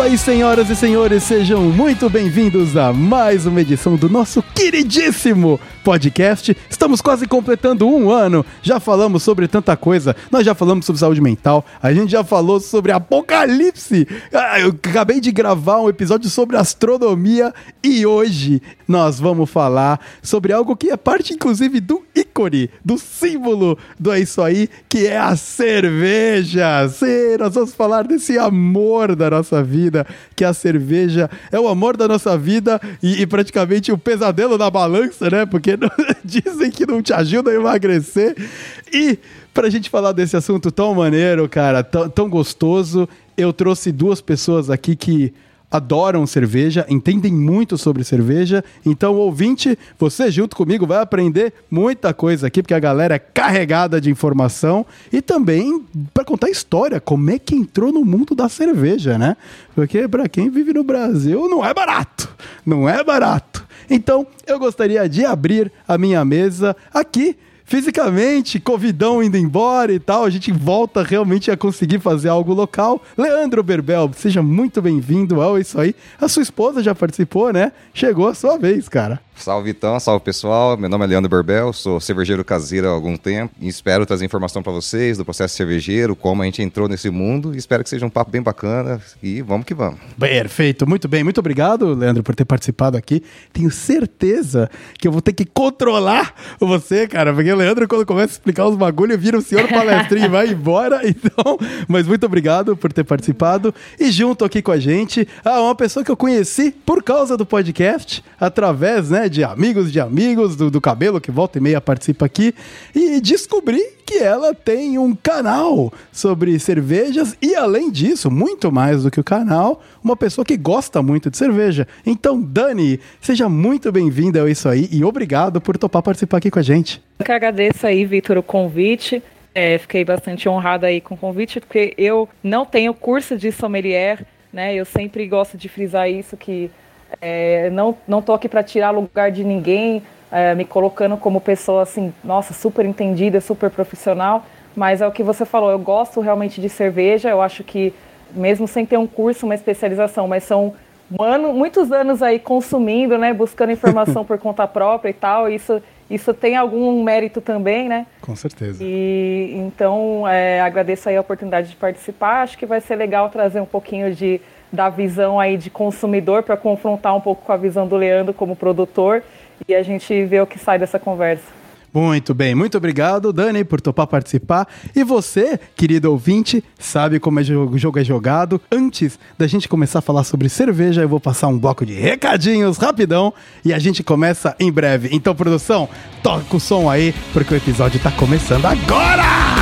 isso aí, senhoras e senhores, sejam muito bem-vindos a mais uma edição do nosso queridíssimo podcast. Estamos quase completando um ano. Já falamos sobre tanta coisa. Nós já falamos sobre saúde mental. A gente já falou sobre apocalipse. Ah, eu acabei de gravar um episódio sobre astronomia e hoje nós vamos falar sobre algo que é parte, inclusive, do ícone, do símbolo do É Isso Aí, que é a cerveja. Sim, nós vamos falar desse amor da nossa vida, que a cerveja é o amor da nossa vida e, e praticamente o pesadelo da balança, né? Porque dizem que não te ajuda a emagrecer. E pra gente falar desse assunto tão maneiro, cara, tão, tão gostoso, eu trouxe duas pessoas aqui que adoram cerveja, entendem muito sobre cerveja. Então, ouvinte, você junto comigo vai aprender muita coisa aqui, porque a galera é carregada de informação e também para contar história, como é que entrou no mundo da cerveja, né? Porque para quem vive no Brasil não é barato, não é barato. Então, eu gostaria de abrir a minha mesa aqui fisicamente, Covidão indo embora e tal, a gente volta realmente a conseguir fazer algo local. Leandro Berbel, seja muito bem-vindo ao Isso Aí. A sua esposa já participou, né? Chegou a sua vez, cara. Salve então, salve pessoal. Meu nome é Leandro Berbel, sou cervejeiro caseiro há algum tempo e espero trazer informação para vocês do processo cervejeiro, como a gente entrou nesse mundo. E espero que seja um papo bem bacana e vamos que vamos. Perfeito, muito bem. Muito obrigado, Leandro, por ter participado aqui. Tenho certeza que eu vou ter que controlar você, cara, porque o Leandro, quando começa a explicar os bagulhos, vira o senhor palestrinho e vai embora. Então, mas muito obrigado por ter participado. E junto aqui com a gente, ah, uma pessoa que eu conheci por causa do podcast, através, né, de amigos de amigos do, do cabelo que volta e meia participa aqui e descobri que ela tem um canal sobre cervejas e além disso, muito mais do que o canal, uma pessoa que gosta muito de cerveja. Então, Dani, seja muito bem-vinda a isso aí e obrigado por topar participar aqui com a gente. Eu que agradeço aí, Vitor, o convite. É, fiquei bastante honrada aí com o convite, porque eu não tenho curso de sommelier, né? Eu sempre gosto de frisar isso que é, não, não tô aqui para tirar lugar de ninguém, é, me colocando como pessoa assim, nossa, super entendida, super profissional, mas é o que você falou, eu gosto realmente de cerveja, eu acho que mesmo sem ter um curso, uma especialização, mas são ano, muitos anos aí consumindo, né, buscando informação por conta própria e tal, isso isso tem algum mérito também, né? Com certeza. E então é, agradeço aí a oportunidade de participar. Acho que vai ser legal trazer um pouquinho de da visão aí de consumidor para confrontar um pouco com a visão do Leandro como produtor e a gente ver o que sai dessa conversa. Muito bem, muito obrigado, Dani, por topar participar. E você, querido ouvinte, sabe como é o jogo é jogado. Antes da gente começar a falar sobre cerveja, eu vou passar um bloco de recadinhos rapidão e a gente começa em breve. Então, produção, toca o som aí, porque o episódio está começando agora!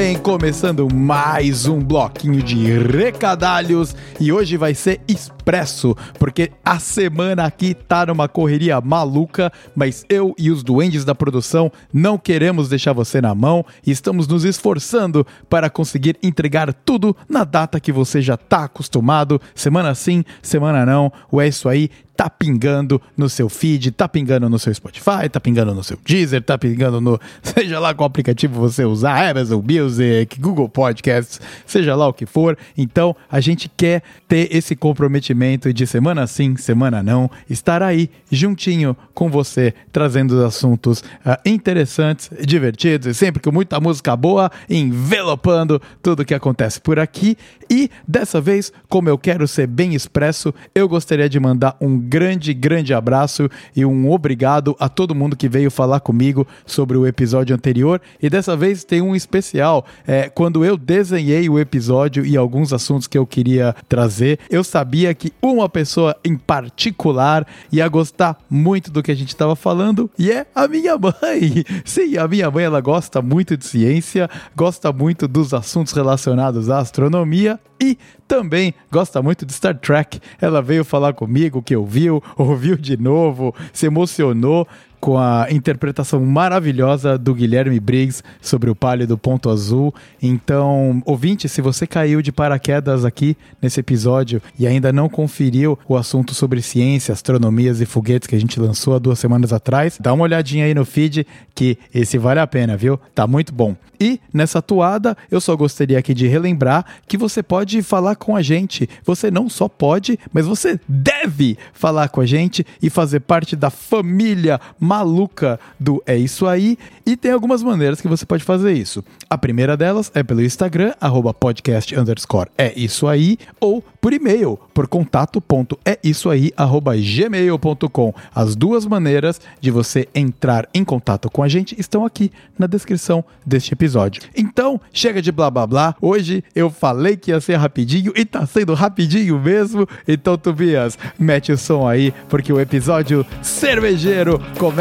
Bem, começando mais um bloquinho de recadalhos. E hoje vai ser expresso, porque a semana aqui tá numa correria maluca, mas eu e os duendes da produção não queremos deixar você na mão e estamos nos esforçando para conseguir entregar tudo na data que você já tá acostumado, semana sim, semana não. O é isso aí, tá pingando no seu feed, tá pingando no seu Spotify, tá pingando no seu Deezer, tá pingando no. Seja lá qual aplicativo você usar, Amazon Music, Google Podcasts, seja lá o que for. Então, a gente quer ter esse comprometimento de semana sim, semana não, estar aí juntinho com você, trazendo os assuntos uh, interessantes, divertidos e sempre com muita música boa, envelopando tudo que acontece por aqui. E dessa vez, como eu quero ser bem expresso, eu gostaria de mandar um grande, grande abraço e um obrigado a todo mundo que veio falar comigo sobre o episódio anterior. E dessa vez tem um especial. É, quando eu desenhei o episódio e alguns assuntos que eu queria trazer, eu sabia que uma pessoa em particular ia gostar muito do que a gente estava falando e é a minha mãe. Sim, a minha mãe ela gosta muito de ciência, gosta muito dos assuntos relacionados à astronomia e também gosta muito de Star Trek. Ela veio falar comigo que ouviu, ouviu de novo, se emocionou com a interpretação maravilhosa do Guilherme Briggs sobre o pálido ponto azul. Então, ouvinte, se você caiu de paraquedas aqui nesse episódio e ainda não conferiu o assunto sobre ciência, astronomias e foguetes que a gente lançou há duas semanas atrás, dá uma olhadinha aí no feed que esse vale a pena, viu? Tá muito bom. E nessa toada, eu só gostaria aqui de relembrar que você pode falar com a gente. Você não só pode, mas você deve falar com a gente e fazer parte da família maluca do É Isso Aí. E tem algumas maneiras que você pode fazer isso. A primeira delas é pelo Instagram, arroba podcast underscore é isso aí, ou por e-mail, por contato.eisoaí.gmail.com. As duas maneiras de você entrar em contato com a gente estão aqui na descrição deste episódio. Então, chega de blá blá blá. Hoje eu falei que ia ser rapidinho e tá sendo rapidinho mesmo. Então, Tobias, mete o som aí, porque o episódio cervejeiro começa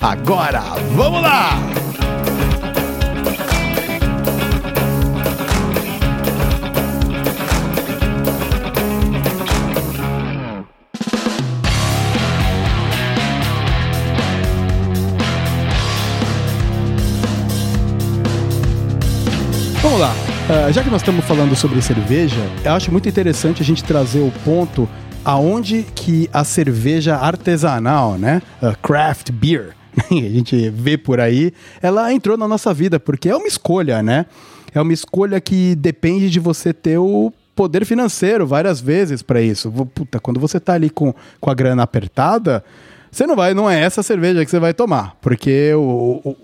agora. Vamos lá! Vamos lá. Uh, já que nós estamos falando sobre cerveja, eu acho muito interessante a gente trazer o ponto aonde que a cerveja artesanal, né, uh, craft beer, a gente vê por aí, ela entrou na nossa vida porque é uma escolha, né? É uma escolha que depende de você ter o poder financeiro várias vezes para isso. Puta, quando você tá ali com, com a grana apertada, você não vai, não é essa cerveja que você vai tomar, porque o, o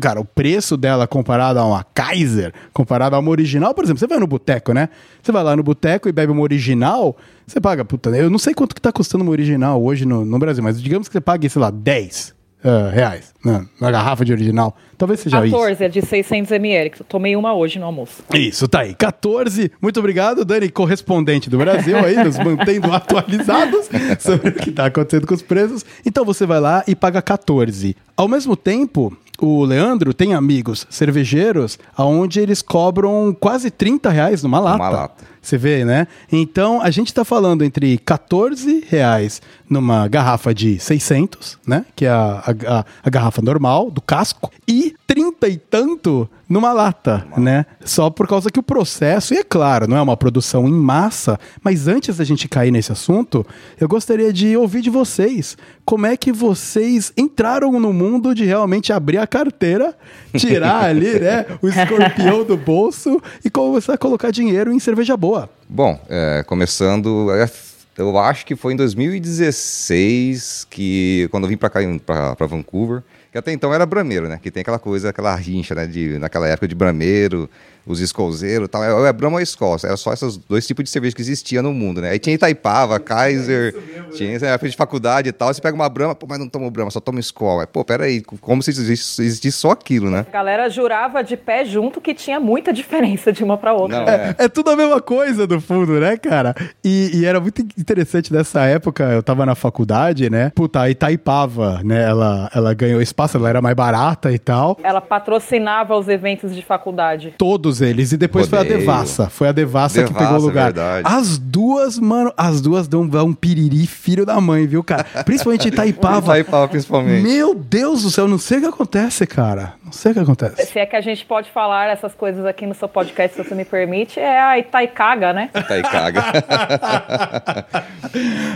cara, o preço dela comparado a uma Kaiser, comparado a uma original, por exemplo, você vai no boteco, né? Você vai lá no boteco e bebe uma original, você paga, puta, eu não sei quanto que tá custando uma original hoje no, no Brasil, mas digamos que você pague, sei lá, 10 uh, reais na, na, garrafa de original. Talvez seja 14, isso. 14, é de 600 ml, tomei uma hoje no almoço. Isso, tá aí. 14. Muito obrigado, Dani, correspondente do Brasil aí, nos mantendo atualizados sobre o que tá acontecendo com os preços. Então você vai lá e paga 14. Ao mesmo tempo, o Leandro tem amigos cervejeiros aonde eles cobram quase 30 reais numa lata. Uma lata. Você vê, né? Então, a gente está falando entre 14 reais numa garrafa de 600, né? Que é a, a, a garrafa normal, do casco, e 30 e tanto numa lata, né? Só por causa que o processo, e é claro, não é uma produção em massa, mas antes da gente cair nesse assunto, eu gostaria de ouvir de vocês como é que vocês entraram no mundo de realmente abrir a carteira, tirar ali, né, o escorpião do bolso e começar a colocar dinheiro em cerveja boa. Bom, é, começando, é, eu acho que foi em 2016 que, quando eu vim para cá, para Vancouver, que até então era brameiro, né? Que tem aquela coisa, aquela rincha, né? De, naquela época de brameiro, os escolzeiros e tal. É, é Brahma ou Skol. Era só esses dois tipos de cerveja que existiam no mundo, né? Aí tinha Itaipava, Kaiser, é mesmo, tinha né? época de faculdade e tal. Você pega uma Brahma, pô, mas não toma Brahma, só toma Skol. Aí, pô, peraí, como se existisse, existisse só aquilo, né? A galera jurava de pé junto que tinha muita diferença de uma para outra. Não, é. É, é. tudo a mesma coisa, no fundo, né, cara? E, e, era muito interessante nessa época, eu tava na faculdade, né? Puta, a Itaipava, né? Ela, ela ganhou espaço, ela era mais barata e tal. Ela patrocinava os eventos de faculdade. Todos eles. E depois Odeio. foi a Devassa. Foi a Devassa, Devassa que pegou o lugar. Verdade. As duas, mano, as duas dão, um piriri filho da mãe, viu, cara? Principalmente Itaipava. Itaipava, principalmente. Meu Deus do céu, não sei o que acontece, cara. Não sei o que acontece. Se é que a gente pode falar essas coisas aqui no seu podcast, se você me permite, é a Itaicaga, né? Itaicaga.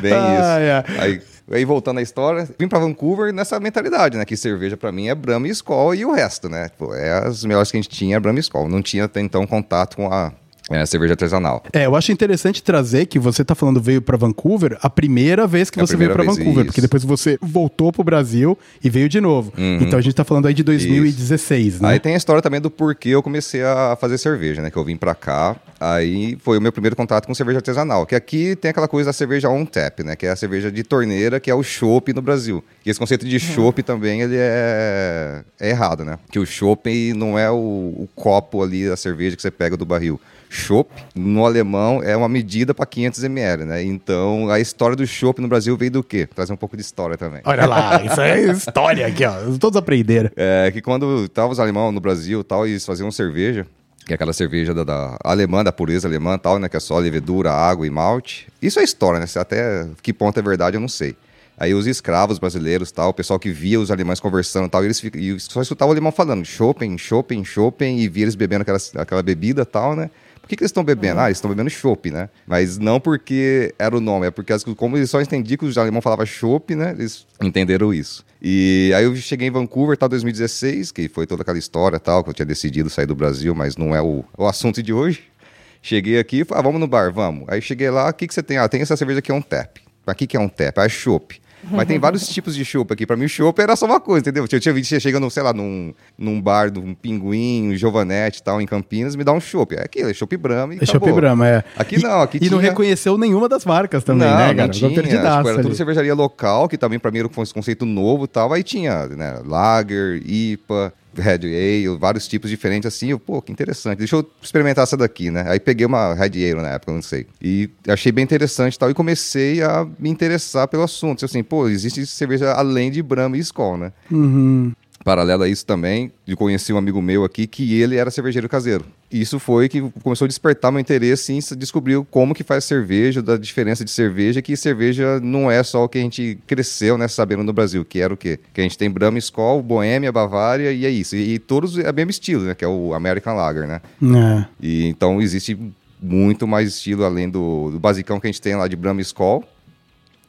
Bem ah, isso. É. Aí Aí voltando à história, vim para Vancouver nessa mentalidade, né? Que cerveja para mim é Brahma e Skol e o resto, né? Pô, é as melhores que a gente tinha, Brahma e Skol. Não tinha até então contato com a é, cerveja artesanal. É, eu acho interessante trazer que você tá falando veio para Vancouver a primeira vez que é você veio para Vancouver, isso. porque depois você voltou pro Brasil e veio de novo. Uhum. Então a gente tá falando aí de 2016, isso. né? Aí tem a história também do porquê eu comecei a fazer cerveja, né? Que eu vim para cá, aí foi o meu primeiro contato com cerveja artesanal, que aqui tem aquela coisa da cerveja on tap, né? Que é a cerveja de torneira, que é o chopp no Brasil. E esse conceito de chopp uhum. também, ele é... é errado, né? Que o chopp não é o, o copo ali da cerveja que você pega do barril. Chopp, no alemão, é uma medida para 500 ml, né? Então, a história do chopp no Brasil veio do quê? Trazer um pouco de história também. Olha lá, isso é história aqui, ó. Todos aprenderam. É, que quando estavam os alemães no Brasil tal, eles faziam cerveja, que é aquela cerveja da, da, alemã, da pureza alemã tal, né? Que é só levedura, água e malte. Isso é história, né? Até que ponto é verdade, eu não sei. Aí os escravos brasileiros, tal, o pessoal que via os alemães conversando, tal, e eles e só escutavam o alemão falando Chopin, Chopin, Chopin, e via eles bebendo aquela, aquela bebida, tal, né? Por que, que eles estão bebendo? Ah, eles estão bebendo chopp, né? Mas não porque era o nome, é porque as- como eles só entendiam que os alemão falavam chopp, né? Eles entenderam isso. E aí eu cheguei em Vancouver, tal, 2016, que foi toda aquela história, tal, que eu tinha decidido sair do Brasil, mas não é o, o assunto de hoje. Cheguei aqui e falei, ah, vamos no bar, vamos. Aí cheguei lá, o que, que você tem? Ah, tem essa cerveja aqui, é um tap. Mas o que, que é um tap? Ah, é chopp. Mas tem vários tipos de chopp aqui. Pra mim, o chopp era só uma coisa, entendeu? Eu tinha visto você chegando, sei lá, num, num bar, num pinguim, um Giovanetti e tal, em Campinas, me dá um chopp. É aquilo, é chopp Brahma e É Chopp. Brahma, é. Aqui E- não, aqui E não tinha- reconheceu nenhuma das marcas também, não, né, não cara? tinha. Ficou perdidaço Tipo, era ali. tudo cervejaria local, que também pra mim era um conceito novo e tal. Aí tinha, né, Lager, IPA, Red Ale, vários tipos diferentes assim. Eu, pô, que interessante. Deixa eu experimentar essa daqui, né? Aí peguei uma Red Ale na época, não sei. E achei bem interessante e tal. E comecei a me interessar pelo assunto. Assim, pô, existe cerveja além de Brahma e Skol, né? Uhum. Paralelo a isso também, de conhecer um amigo meu aqui que ele era cervejeiro caseiro. Isso foi que começou a despertar meu interesse em descobrir como que faz cerveja, da diferença de cerveja, que cerveja não é só o que a gente cresceu, né, sabendo no Brasil, que era o quê? Que a gente tem Brahma, Skol, Boêmia, Bavária e é isso. E, todos é o mesmo estilo, né, que é o American Lager, né? É. E então existe muito mais estilo além do, do basicão que a gente tem lá de Brahma e Skol.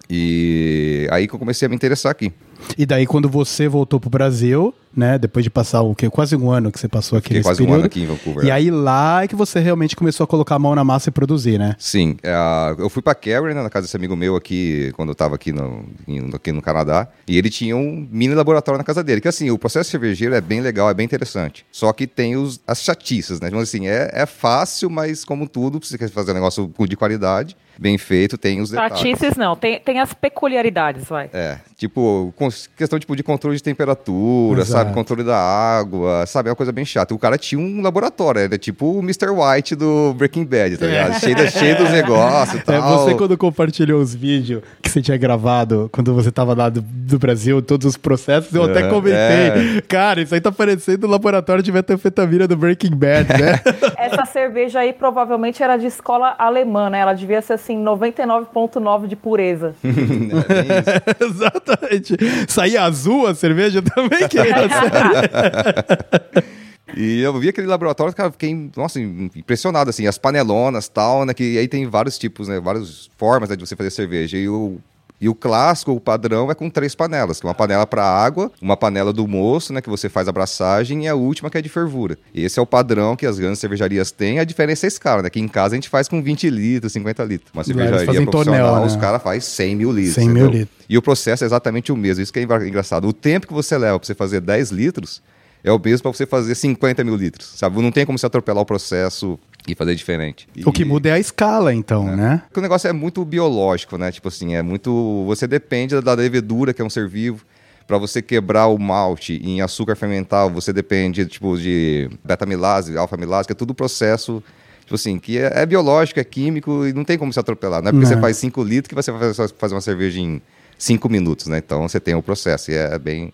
E aí que eu comecei a me interessar aqui. E daí, quando você voltou pro Brasil, né? Depois de passar o quê? Quase um ano que você passou aqui Fiquei nesse quase um período. ano aqui em Vancouver. E é. aí lá é que você realmente começou a colocar a mão na massa e produzir, né? Sim, é, eu fui pra Calgary, né, na casa desse amigo meu aqui, quando eu tava aqui no, aqui no Canadá, e ele tinha um mini laboratório na casa dele, que assim, o processo cervejeiro é bem legal, é bem interessante, só que tem os, as chatiças, né, então assim, é, é fácil, mas como tudo, se você quer fazer um negócio de qualidade, bem feito, tem os detalhes. Chatices não, tem, tem as peculiaridades, vai. É, tipo, questão tipo de controle de temperatura, Exato. sabe, controle da água, sabe, é uma coisa bem chata. O cara tinha um laboratório, era tipo o Mr. White do Breaking Bad, tá ligado? Cheio, da- cheio dos negócios e É, tal. você quando compartilhou os vídeos que você tinha gravado quando você tava lá do, do Brasil, todos os processos, eu até É, comentei. Cara, isso aí tá parecendo o laboratório de metanfetamina do Breaking Bad, né? Essa cerveja aí provavelmente era de escola alemã, né? Ela devia ser assim, 99,9 de pureza. É. Exatamente. Saía azul a cerveja também, que era E eu vi aquele laboratório, cara, fiquei, nossa, impressionado, assim, as panelonas tal, né, que aí tem vários tipos, né, várias formas né, de você fazer cerveja. E o, e o clássico, o padrão, é com três panelas, é uma panela para água, uma panela do moço, né, que você faz a abraçagem, e a última que é de fervura. Esse é o padrão que as grandes cervejarias têm, a diferença é esse cara, né, que em casa a gente faz com 20 litros, 50 litros. Uma cervejaria profissional, tonel, né? os caras fazem 100 mil litros. 100 mil litros. E o processo é exatamente o mesmo, isso que é engra- engraçado. O tempo que você leva para você fazer 10 litros é o mesmo para você fazer 50 mil litros, sabe? Não tem como você atropelar o processo e fazer diferente. O que E- muda é a escala, então, né? porque o negócio é muito biológico, né? Tipo assim, é muito. Você depende da levedura, que é um ser vivo. Para você quebrar o malte em açúcar fermental, você depende tipo, de beta-milase, alfa-milase, que é tudo processo. Tipo assim, que é, é biológico, é químico e não tem como se atropelar. Não é porque Não. você faz 5 litros que você vai fazer, fazer uma cerveja em 5 minutos, né? Então você tem o processo e é bem,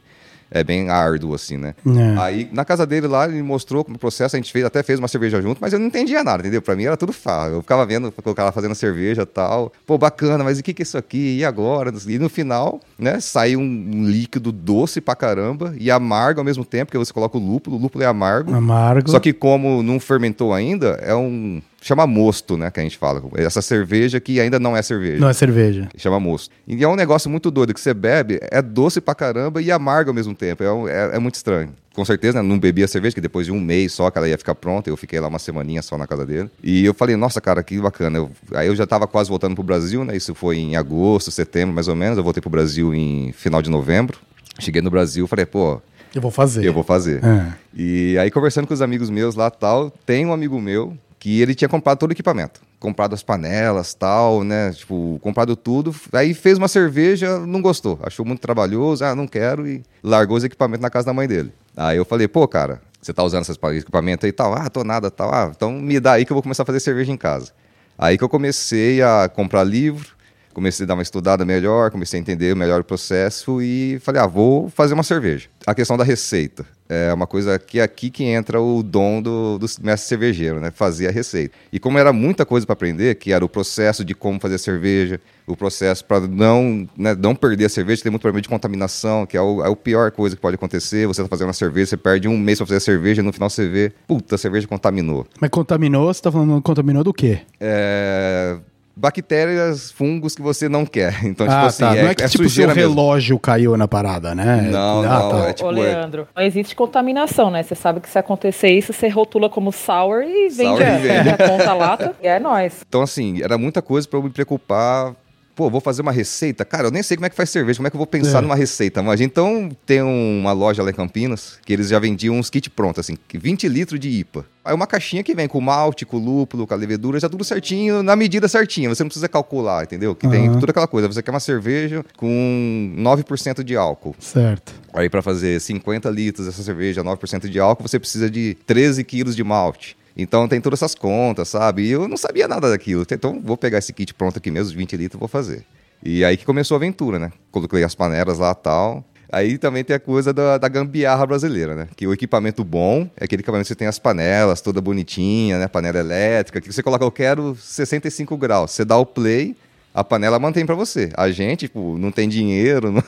é bem árduo, assim, né? É. Aí, na casa dele lá, ele mostrou como o processo, a gente fez, até fez uma cerveja junto, mas eu não entendia nada, entendeu? Pra mim era tudo fácil. Eu ficava vendo o cara fazendo cerveja e tal. Pô, bacana, mas o que que é isso aqui? E agora? E no final, né, saiu um, líquido doce pra caramba e amargo ao mesmo tempo, porque você coloca o lúpulo, o lúpulo é amargo. Amargo. Só que como não fermentou ainda, é um... Chama mosto, né, que a gente fala. Essa cerveja que ainda não é cerveja. Não é cerveja. Chama mosto. E é um negócio muito doido, que você bebe, é doce pra caramba e amargo ao mesmo tempo. É, é- é muito estranho. Com certeza, né, não bebi a cerveja, que depois de um mês só que ela ia ficar pronta, eu fiquei lá uma semaninha só na casa dele. E eu falei, nossa, cara, que bacana. Eu- aí eu já tava quase voltando pro Brasil, né? Isso foi em agosto, setembro, mais ou menos. Eu voltei pro Brasil em final de novembro. Cheguei no Brasil, falei, pô, Eu vou fazer. eu vou fazer. É. E aí, conversando com os amigos meus lá tal, tem um amigo meu que ele tinha comprado todo o equipamento. Comprado as panelas, tal, né? Tipo, comprado tudo. Aí fez uma cerveja, não gostou. Achou muito trabalhoso, ah, não quero, e largou os equipamentos na casa da mãe dele. Aí eu falei, pô, cara, você tá usando esses equipamentos aí e tal? Ah, tô nada, tal. Ah, então me dá aí que eu vou começar a fazer cerveja em casa. Aí que eu comecei a comprar livro, Comecei a dar uma estudada melhor, comecei a entender melhor o processo e falei, ah, vou fazer uma cerveja. A questão da receita é uma coisa que é aqui que entra o dom do, do mestre cervejeiro, né? Fazer a receita. E como era muita coisa para aprender, que era o processo de como fazer cerveja, o processo para não, né, não perder a cerveja, tem muito problema de contaminação, que é, o, é a pior coisa que pode acontecer. Você tá fazendo uma cerveja, você perde um mês para fazer a cerveja, no final você vê, puta, a cerveja contaminou. Mas contaminou, você tá falando contaminou do quê? É bactérias, fungos que você não quer. Então, tipo ah, assim, tá. é, não é que é tipo seu mesmo. relógio caiu na parada, né? Não, Ah, não, tá. é tipo... Ô, é- Leandro, não existe contaminação, né? Você sabe que se acontecer isso, você rotula como sour e vende, Sour e a, vende. vende a conta lata. E é nóis. Então, assim, era muita coisa pra eu me preocupar. Pô, vou fazer uma receita? Cara, eu nem sei como é que faz cerveja, como é que eu vou pensar É. numa receita? Mas então tem uma loja lá em Campinas que eles já vendiam uns kits prontos, assim, 20 litros de IPA. Aí uma caixinha que vem com malte, com lúpulo, com a levedura, já tudo certinho, na medida certinha. Você não precisa calcular, entendeu? Que tem Aham. tudo aquela coisa. Você quer uma cerveja com 9% de álcool. Certo. Aí para fazer 50 litros dessa cerveja, 9% de álcool, você precisa de 13 quilos de malte. Então tem todas essas contas, sabe? E eu não sabia nada daquilo. Então vou pegar esse kit pronto aqui mesmo, 20 litros, vou fazer. E aí que começou a aventura, né? Coloquei as panelas lá tal. Aí também tem a coisa da, da gambiarra brasileira, né? Que o equipamento bom é aquele equipamento que você tem as panelas toda bonitinha, né? Panela elétrica, que você coloca, eu quero 65 graus. Você dá o play, a panela mantém pra você. A gente, tipo, não tem dinheiro, não-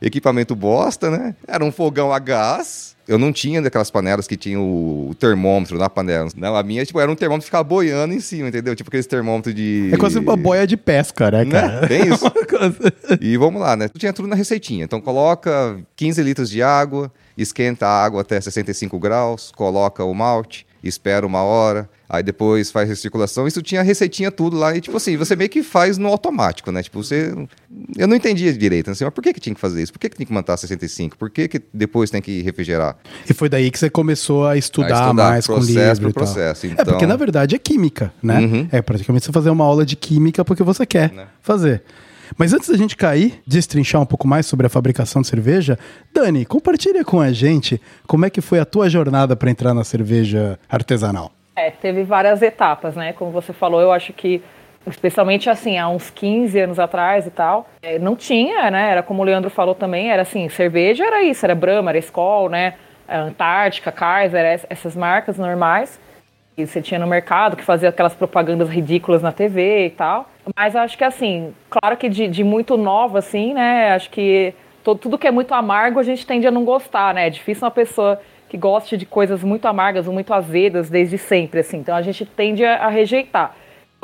equipamento bosta, né? Era um fogão a gás. Eu não tinha daquelas panelas que tinha o, o termômetro na panela. Não, a minha, tipo, era um termômetro que ficava boiando em cima, entendeu? Tipo aqueles termômetros de... É quase uma boia de pesca, né, cara? Né? Bem isso. E vamos lá, né? Tinha tudo na receitinha. Então coloca 15 litros de água, esquenta a água até 65 graus, coloca o malte, espera uma hora, aí depois faz recirculação. Isso tinha receitinha tudo lá e tipo assim, você meio que faz no automático, né? Tipo, você eu não entendia direito, assim, mas por que que tinha que fazer isso? Por que que tem que manter 65? Por que que depois tem que refrigerar? E foi daí que você começou a estudar, A estudar mais com livro processo, É, então- porque na verdade é química, né? Uhum. É praticamente você fazer uma aula de química porque você quer Né. fazer. Mas antes da gente cair, destrinchar um pouco mais sobre a fabricação de cerveja, Dani, compartilha com a gente como é que foi a tua jornada para entrar na cerveja artesanal. É, teve várias etapas, né? Como você falou, eu acho que, especialmente assim, há uns 15 anos atrás e tal, é, não tinha, né? Era como o Leandro falou também, era assim, cerveja era isso, era Brahma, era Skol, né? A Antártica, Kaiser, es- essas marcas normais que você tinha no mercado, que fazia aquelas propagandas ridículas na TV e tal. Mas acho que assim, claro que de, de muito nova, assim, né? Acho que to- tudo que é muito amargo a gente tende a não gostar, né? É difícil uma pessoa que goste de coisas muito amargas ou muito azedas desde sempre, assim. Então a gente tende a, a rejeitar.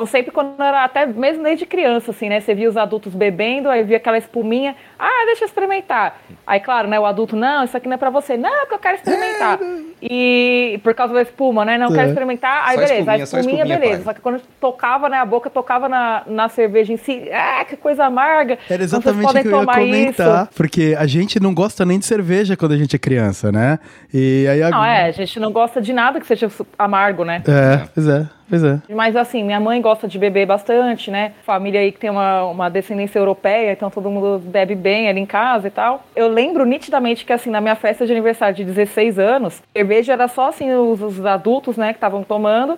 Sempre, quando era, até mesmo desde criança, assim, né? Você via os adultos bebendo, aí via aquela espuminha, ah, deixa eu experimentar. Aí, claro, né? O adulto, não, isso aqui não é pra você. Não, porque eu quero experimentar. E por causa da espuma, né? Não, eu É. quero experimentar. Aí, Só beleza. espuminha, a só espuminha, espuminha, beleza. pai. Só que quando tocava, né? A boca tocava na, na cerveja em si. Ah, que coisa amarga. Era Vocês exatamente o podem que eu ia tomar comentar, isso. porque a gente não gosta nem de cerveja quando a gente é criança, né? E aí a... Não, é, a gente não gosta de nada que seja amargo, né? É, pois é, pois é. Mas assim, minha mãe gosta de beber bastante, né? Família aí que tem uma, uma descendência europeia, então todo mundo bebe bem ali em casa e tal. Eu lembro nitidamente que assim, na minha festa de aniversário de 16 anos, cerveja era só assim os, os adultos, né, que estavam tomando.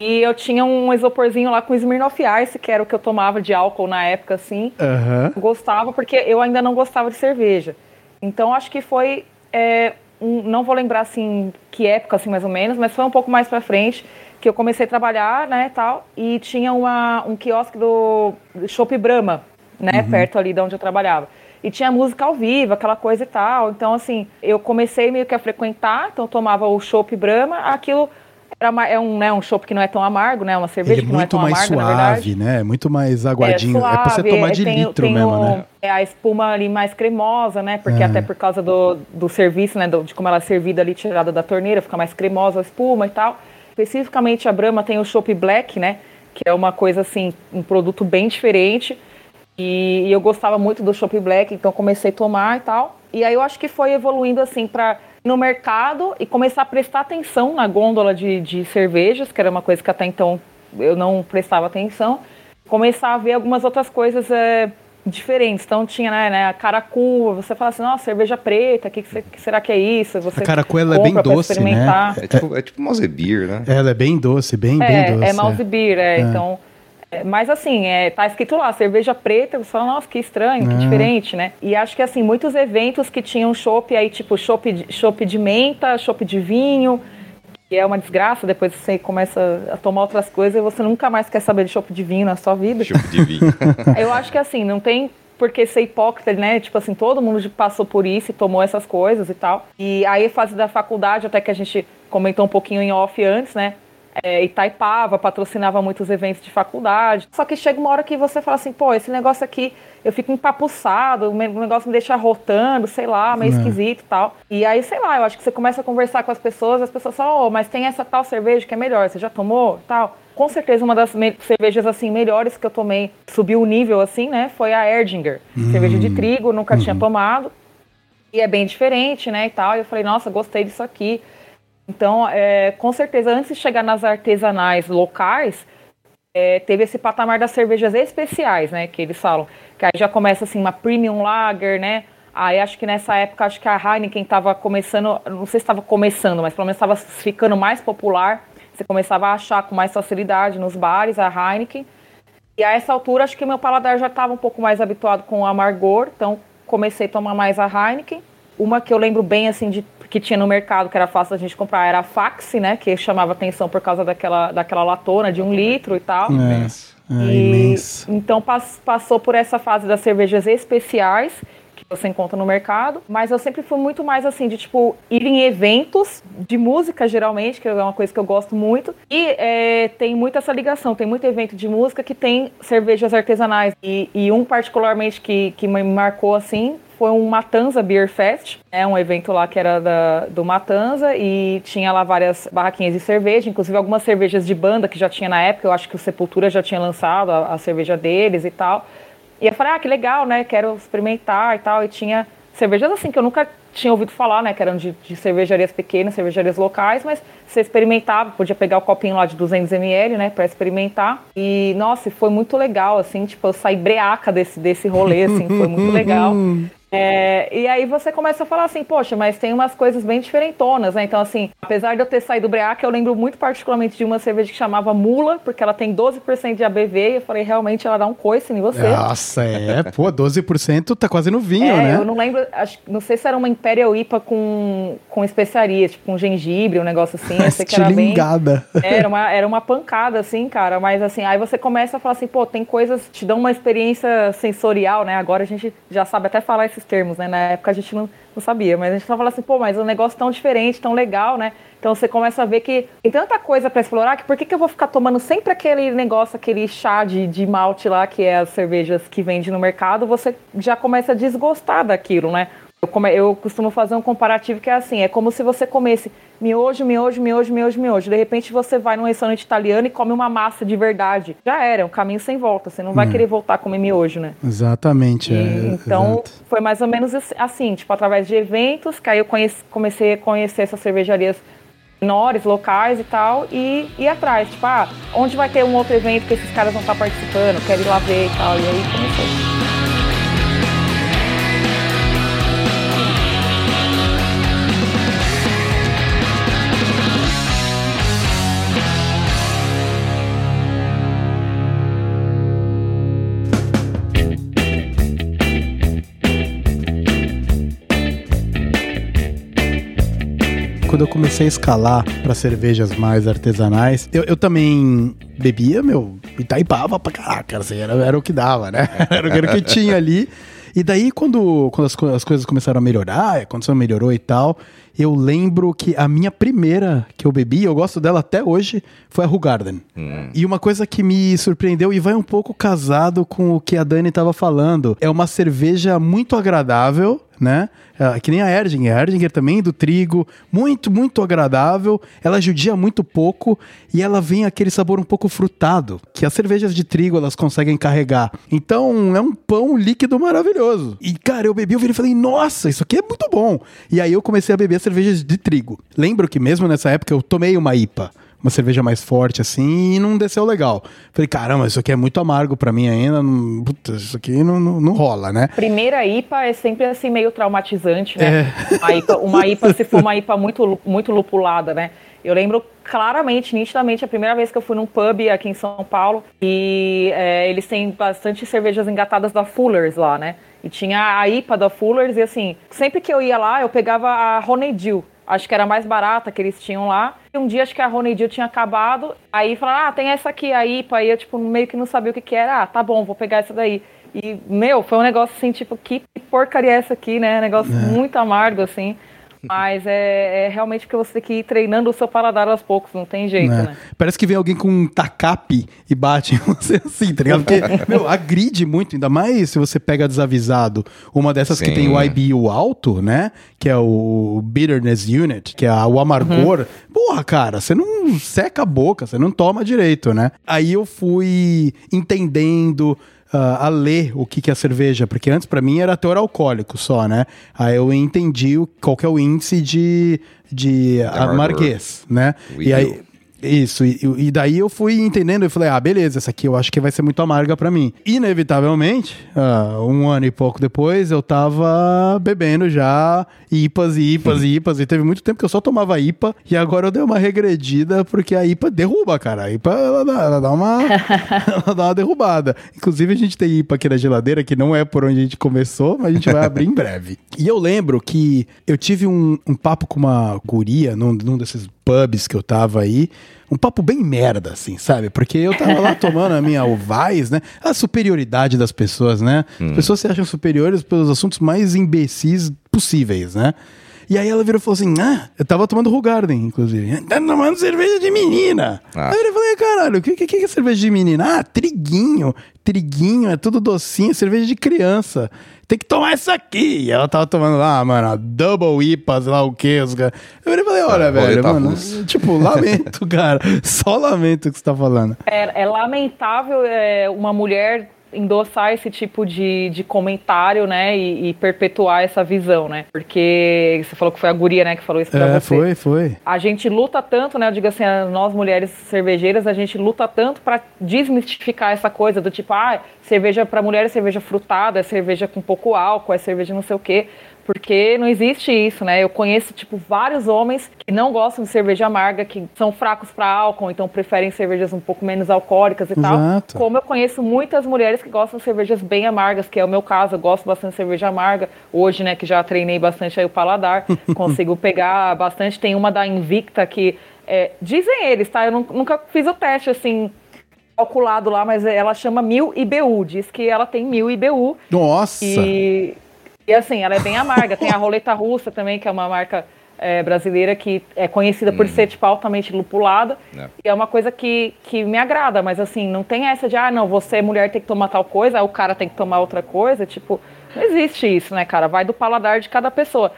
E eu tinha um isoporzinho lá com Smirnoff Ice, que era o que eu tomava de álcool na época, assim. Eu gostava porque eu ainda não gostava de cerveja. Então acho que foi, é, um- não vou lembrar assim que época assim mais ou menos, mas foi um pouco mais pra frente que eu comecei a trabalhar, né, tal, e tinha uma, um quiosque do Shop Brahma, né, perto ali de onde eu trabalhava. E tinha música ao vivo, aquela coisa e tal. Então assim, eu comecei meio que a frequentar, então eu tomava o Shop Brahma, aquilo era é um, né, um chopp que não é tão amargo, né, uma cerveja Ele é que não é muito tão mais amarga, na verdade. suave, né? Muito mais aguadinho. É, suave, pra você tomar de tem- litro tem mesmo, o- né? É a espuma ali mais cremosa, né? Porque É. até por causa do, do serviço, né? do- de como ela é servida ali, tirada da torneira, fica mais cremosa a espuma e tal. Especificamente a Brahma tem o Chopp Black, né? Que é uma coisa assim, um produto bem diferente. E, e eu gostava muito do Chopp Black, então comecei a tomar e tal. E aí eu acho que foi evoluindo assim para no mercado e começar a prestar atenção na gôndola de, de cervejas, que era uma coisa que até então eu não prestava atenção. Começar a ver algumas outras coisas é, diferentes. Então tinha né, né, a caracu, você fala assim, nossa, cerveja preta, o que, que, se- que será que é isso? Você A caracu, ela é bem doce, né? experimentar. É tipo, é tipo mouse beer, né? Ela é bem doce, bem, bem É, doce. é mouse beer, é. Então, Mas assim, é, tá escrito lá, cerveja preta, você fala, nossa, que estranho, que diferente, né? E acho que assim, muitos eventos que tinham chopp aí, tipo chopp de, chopp de menta, chopp de vinho, que é uma desgraça, depois você começa a tomar outras coisas e você nunca mais quer saber de chopp de vinho na sua vida. Chopp de vinho. Eu acho que assim, não tem por que ser hipócrita, né? Tipo assim, todo mundo passou por isso e tomou essas coisas e tal. E aí, fase da faculdade, até que a gente comentou um pouquinho em off antes, né? É, Itaipava patrocinava muitos eventos de faculdade. Só que chega uma hora que você fala assim, pô, esse negócio aqui, eu fico empapuçado, o negócio me deixa rotando, sei lá, meio É. esquisito e tal. E aí, sei lá, eu acho que você começa a conversar com as pessoas, as pessoas falam, oh, mas tem essa tal cerveja que é melhor, você já tomou? Tal. Com certeza, uma das cervejas assim melhores que eu tomei, subiu o nível assim, né? Foi a Erdinger. Cerveja de trigo, nunca tinha tomado. E é bem diferente, né? E tal. E eu falei, nossa, gostei disso aqui. Então, é, com certeza, antes de chegar nas artesanais locais, é, teve esse patamar das cervejas especiais, né? Que eles falam. Que aí já começa assim, uma premium lager, né? Aí acho que nessa época, acho que a Heineken estava começando, não sei se estava começando, mas pelo menos estava ficando mais popular. Você começava a achar com mais facilidade nos bares a Heineken. E a essa altura, acho que meu paladar já estava um pouco mais habituado com o amargor, então comecei a tomar mais a Heineken. Uma que eu lembro bem, assim, de, que tinha no mercado, que era fácil da gente comprar, era a Faxi, né? Que chamava atenção por causa daquela, daquela latona de um litro e tal. É, é E, imenso. Então pass- passou por essa fase das cervejas especiais que você encontra no mercado, mas eu sempre fui muito mais assim de tipo ir em eventos de música geralmente, que é uma coisa que eu gosto muito. E é, tem muito essa ligação, tem muito evento de música que tem cervejas artesanais e, e um particularmente que, que me marcou assim foi um Matanza Beer Fest, é um evento lá que era da, do Matanza e tinha lá várias barraquinhas de cerveja, inclusive algumas cervejas de banda que já tinha na época, eu acho que o Sepultura já tinha lançado a, a cerveja deles e tal. E eu falei, ah, que legal, né? Quero experimentar e tal. E tinha cervejas assim que eu nunca tinha ouvido falar, né? Que eram de, de cervejarias pequenas, cervejarias locais, mas você experimentava, podia pegar o copinho lá de 200ml, né? Pra experimentar. E, nossa, foi muito legal, assim, tipo, eu saí breaca desse, desse rolê, assim, foi muito legal. É, e aí você começa a falar assim, poxa, mas tem umas coisas bem diferentonas, né? Então, assim, apesar de eu ter saído breaca, eu lembro muito particularmente de uma cerveja que chamava Mula, porque ela tem 12% de ABV, e eu falei, realmente ela dá um coice em você. Nossa, é. Pô, 12% tá quase no vinho, É, né? eu não lembro, acho, não sei se era uma Imperial IPA com, com especiarias, tipo com gengibre, um negócio assim. Eu sei que era bem. Era uma, era uma pancada, assim, cara. Mas assim, aí você começa a falar assim, pô, tem coisas, te dão uma experiência sensorial, né? Agora a gente já sabe até falar esses termos, né? Na época a gente não, não sabia, mas a gente só fala assim, pô, mas o negócio tão diferente, tão legal, né? Então você começa a ver que tem tanta coisa pra explorar que por que, que eu vou ficar tomando sempre aquele negócio, aquele chá de, de malte lá, que é as cervejas que vende no mercado, você já começa a desgostar daquilo, né? Eu, come- eu costumo fazer um comparativo que é assim, é como se você comesse miojo, miojo, miojo, miojo, miojo. De repente você vai num restaurante italiano e come uma massa de verdade. Já era, é um caminho sem volta. Você não vai querer voltar a comer miojo, né? Exatamente. E, é, então, exato. foi mais ou menos assim- assim, tipo, através de eventos, que aí eu conheci- comecei a conhecer essas cervejarias menores, locais e tal, e ir atrás, tipo, ah, onde vai ter um outro evento que esses caras vão estar participando, quero ir lá ver e tal, e aí comecei. Quando eu comecei a escalar para cervejas mais artesanais, eu, eu também bebia, meu, Itaipava pra caraca, assim, era, era o que dava, né? Era, era o que tinha ali. E daí, quando, quando as, as coisas começaram a melhorar, a condição melhorou e tal, eu lembro que a minha primeira que eu bebi, eu gosto dela até hoje, foi a Hugarden. E uma coisa que me surpreendeu e vai um pouco casado com o que a Dani estava falando, é uma cerveja muito agradável, né? É, que nem a Erdinger. A Erdinger também do trigo, muito, muito agradável. Ela judia muito pouco e ela vem aquele sabor um pouco frutado, que as cervejas de trigo elas conseguem carregar. Então é um pão líquido maravilhoso. E cara, eu bebi, eu vi e falei, nossa, isso aqui é muito bom. E aí eu comecei a beber cervejas de trigo. Lembro que mesmo nessa época eu tomei uma IPA uma cerveja mais forte assim e não desceu legal. Falei, caramba, isso aqui é muito amargo pra mim ainda. Não, puta, isso aqui não, não, não rola, né? Primeira IPA é sempre assim meio traumatizante, né? Uma, IPA, uma IPA, se for uma IPA muito, muito lupulada, né? Eu lembro claramente, nitidamente, a primeira vez que eu fui num pub aqui em São Paulo e é, eles têm bastante cervejas engatadas da Fuller's lá, né? E tinha a IPA da Fuller's e assim, sempre que eu ia lá, eu pegava a Honeydew, acho que era mais barata que eles tinham lá. E um dia acho que a Honeydew tinha acabado, aí falaram, ah, tem essa aqui, a IPA, e eu tipo meio que não sabia o que que era, ah, tá bom, vou pegar essa daí. E, meu, foi um negócio assim, tipo, que porcaria é essa aqui, né? Negócio é. muito amargo, assim. Mas é, é, realmente porque você tem que ir treinando o seu paladar aos poucos, não tem jeito, é. né? Parece que vem alguém com um tacape e bate em você assim, tá ligado? Porque, meu, agride muito, ainda mais se você pega desavisado uma dessas Sim. que tem o IBU alto, né? Que é o Bitterness Unit, que é o amargor. Uhum. Porra, cara, você não seca a boca, você não toma direito, né? Aí eu fui entendendo a ler o que, que é cerveja, porque antes para mim era teor alcoólico só, né? Aí eu entendi qual que é o índice de, de amarguez, né? e aí isso, e, e, daí eu fui entendendo e falei, ah, beleza, essa aqui eu acho que vai ser muito amarga para mim. Inevitavelmente, uh, um ano e pouco depois, eu tava bebendo já IPAs e IPAs e IPAs, e teve muito tempo que eu só tomava IPA, e agora eu dei uma regredida, porque a IPA derruba, cara. A IPA, ela dá, ela dá uma, ela dá uma derrubada. Inclusive, a gente tem IPA aqui na geladeira, que não é por onde a gente começou, mas a gente vai abrir em breve. E eu lembro que eu tive um, um papo com uma guria num, num desses pubs que eu tava aí, um papo bem merda, assim, sabe? Porque eu tava lá tomando a minha Ovais, né? A superioridade das pessoas, né? Hum. As pessoas se acham superiores pelos assuntos mais imbecis possíveis, né? E aí ela virou e falou assim: Ah, eu tava tomando Rugarden, inclusive. Tá tomando cerveja de menina. Ah. Aí eu falei: Caralho, o que, que, que é cerveja de menina? Ah, triguinho. Triguinho, é tudo docinho, cerveja de criança tem que tomar isso aqui. E ela tava tomando lá, mano, double IPA, sei lá o que. Os Eu falei, olha, é, velho, mano, tipo, lamento, cara. Só lamento que você tá falando. É, é lamentável é, uma mulher endossar esse tipo de, de comentário, né, e, e, perpetuar essa visão, né? Porque você falou que foi a guria, né, que falou isso pra é, você. foi, foi. A gente luta tanto, né, eu digo assim, nós mulheres cervejeiras, a gente luta tanto para desmistificar essa coisa do tipo, ah, cerveja para mulher é cerveja frutada, é cerveja com pouco álcool, é cerveja não sei o quê. Porque não existe isso, né? Eu conheço, tipo, vários homens que não gostam de cerveja amarga, que são fracos para álcool, então preferem cervejas um pouco menos alcoólicas e Exato. tal. Como eu conheço muitas mulheres que gostam de cervejas bem amargas, que é o meu caso, eu gosto bastante de cerveja amarga. Hoje, né, que já treinei bastante aí o paladar, consigo pegar bastante. Tem uma da Invicta que, é, dizem eles, tá? Eu nunca fiz o teste, assim, calculado lá, mas ela chama mil IBU, diz que ela tem mil IBU. Nossa! E e assim, ela é bem amarga. Tem a roleta russa também, que é uma marca é, brasileira que é conhecida por hum. ser tipo, altamente lupulada. É. E é uma coisa que, que me agrada, mas assim, não tem essa de, ah, não, você mulher tem que tomar tal coisa, o cara tem que tomar outra coisa. Tipo, não existe isso, né, cara? Vai do paladar de cada pessoa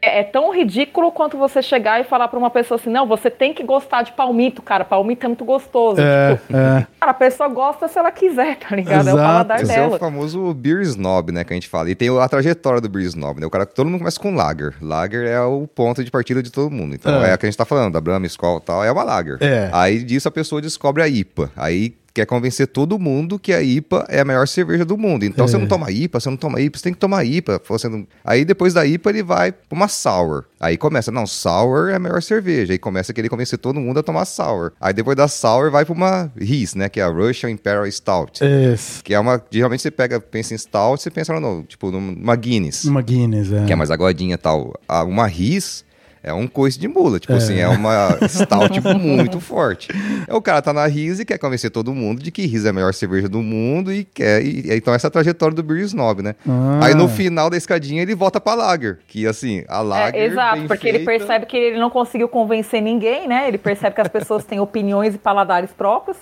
é, é, tão ridículo quanto você chegar e falar para uma pessoa assim, não, você tem que gostar de palmito, cara, palmito é muito gostoso. É, tipo, é. Cara, a pessoa gosta se ela quiser, tá ligado? Exato. É o paladar Esse dela. é o famoso beer snob, né, que a gente fala. E tem a trajetória do beer snob, né? O cara, todo mundo começa com lager. Lager é o ponto de partida de todo mundo. Então, é, é a que a gente tá falando, da Brahma, Skol e tal, é uma lager. É. Aí disso a pessoa descobre a IPA. Aí quer convencer todo mundo que a IPA é a melhor cerveja do mundo. Então é. você não toma IPA, você não toma IPA, você tem que tomar IPA. Você não... Aí depois da IPA ele vai pra uma sour. Aí começa, não, sour é a melhor cerveja. Aí começa a querer convencer todo mundo a tomar sour. Aí depois da sour vai pra uma RIS, né? Que é a Russian Imperial Stout. Isso. Que é uma. Geralmente você pega, pensa em stout, você pensa no, tipo, numa Guinness. Uma Guinness, é. Que é mais aguadinha e tal. Uma RIS é um coice de mula, tipo é. assim, é uma stout muito forte. É, o cara tá na Riz e quer convencer todo mundo de que Riz é a melhor cerveja do mundo e quer. E, então, essa é a trajetória do Beer Snob, né? Ah. Aí no final da escadinha ele volta pra Lager, que assim, a Lager. É, exato, porque feita... ele percebe que ele não conseguiu convencer ninguém, né? Ele percebe que as pessoas têm opiniões e paladares próprios.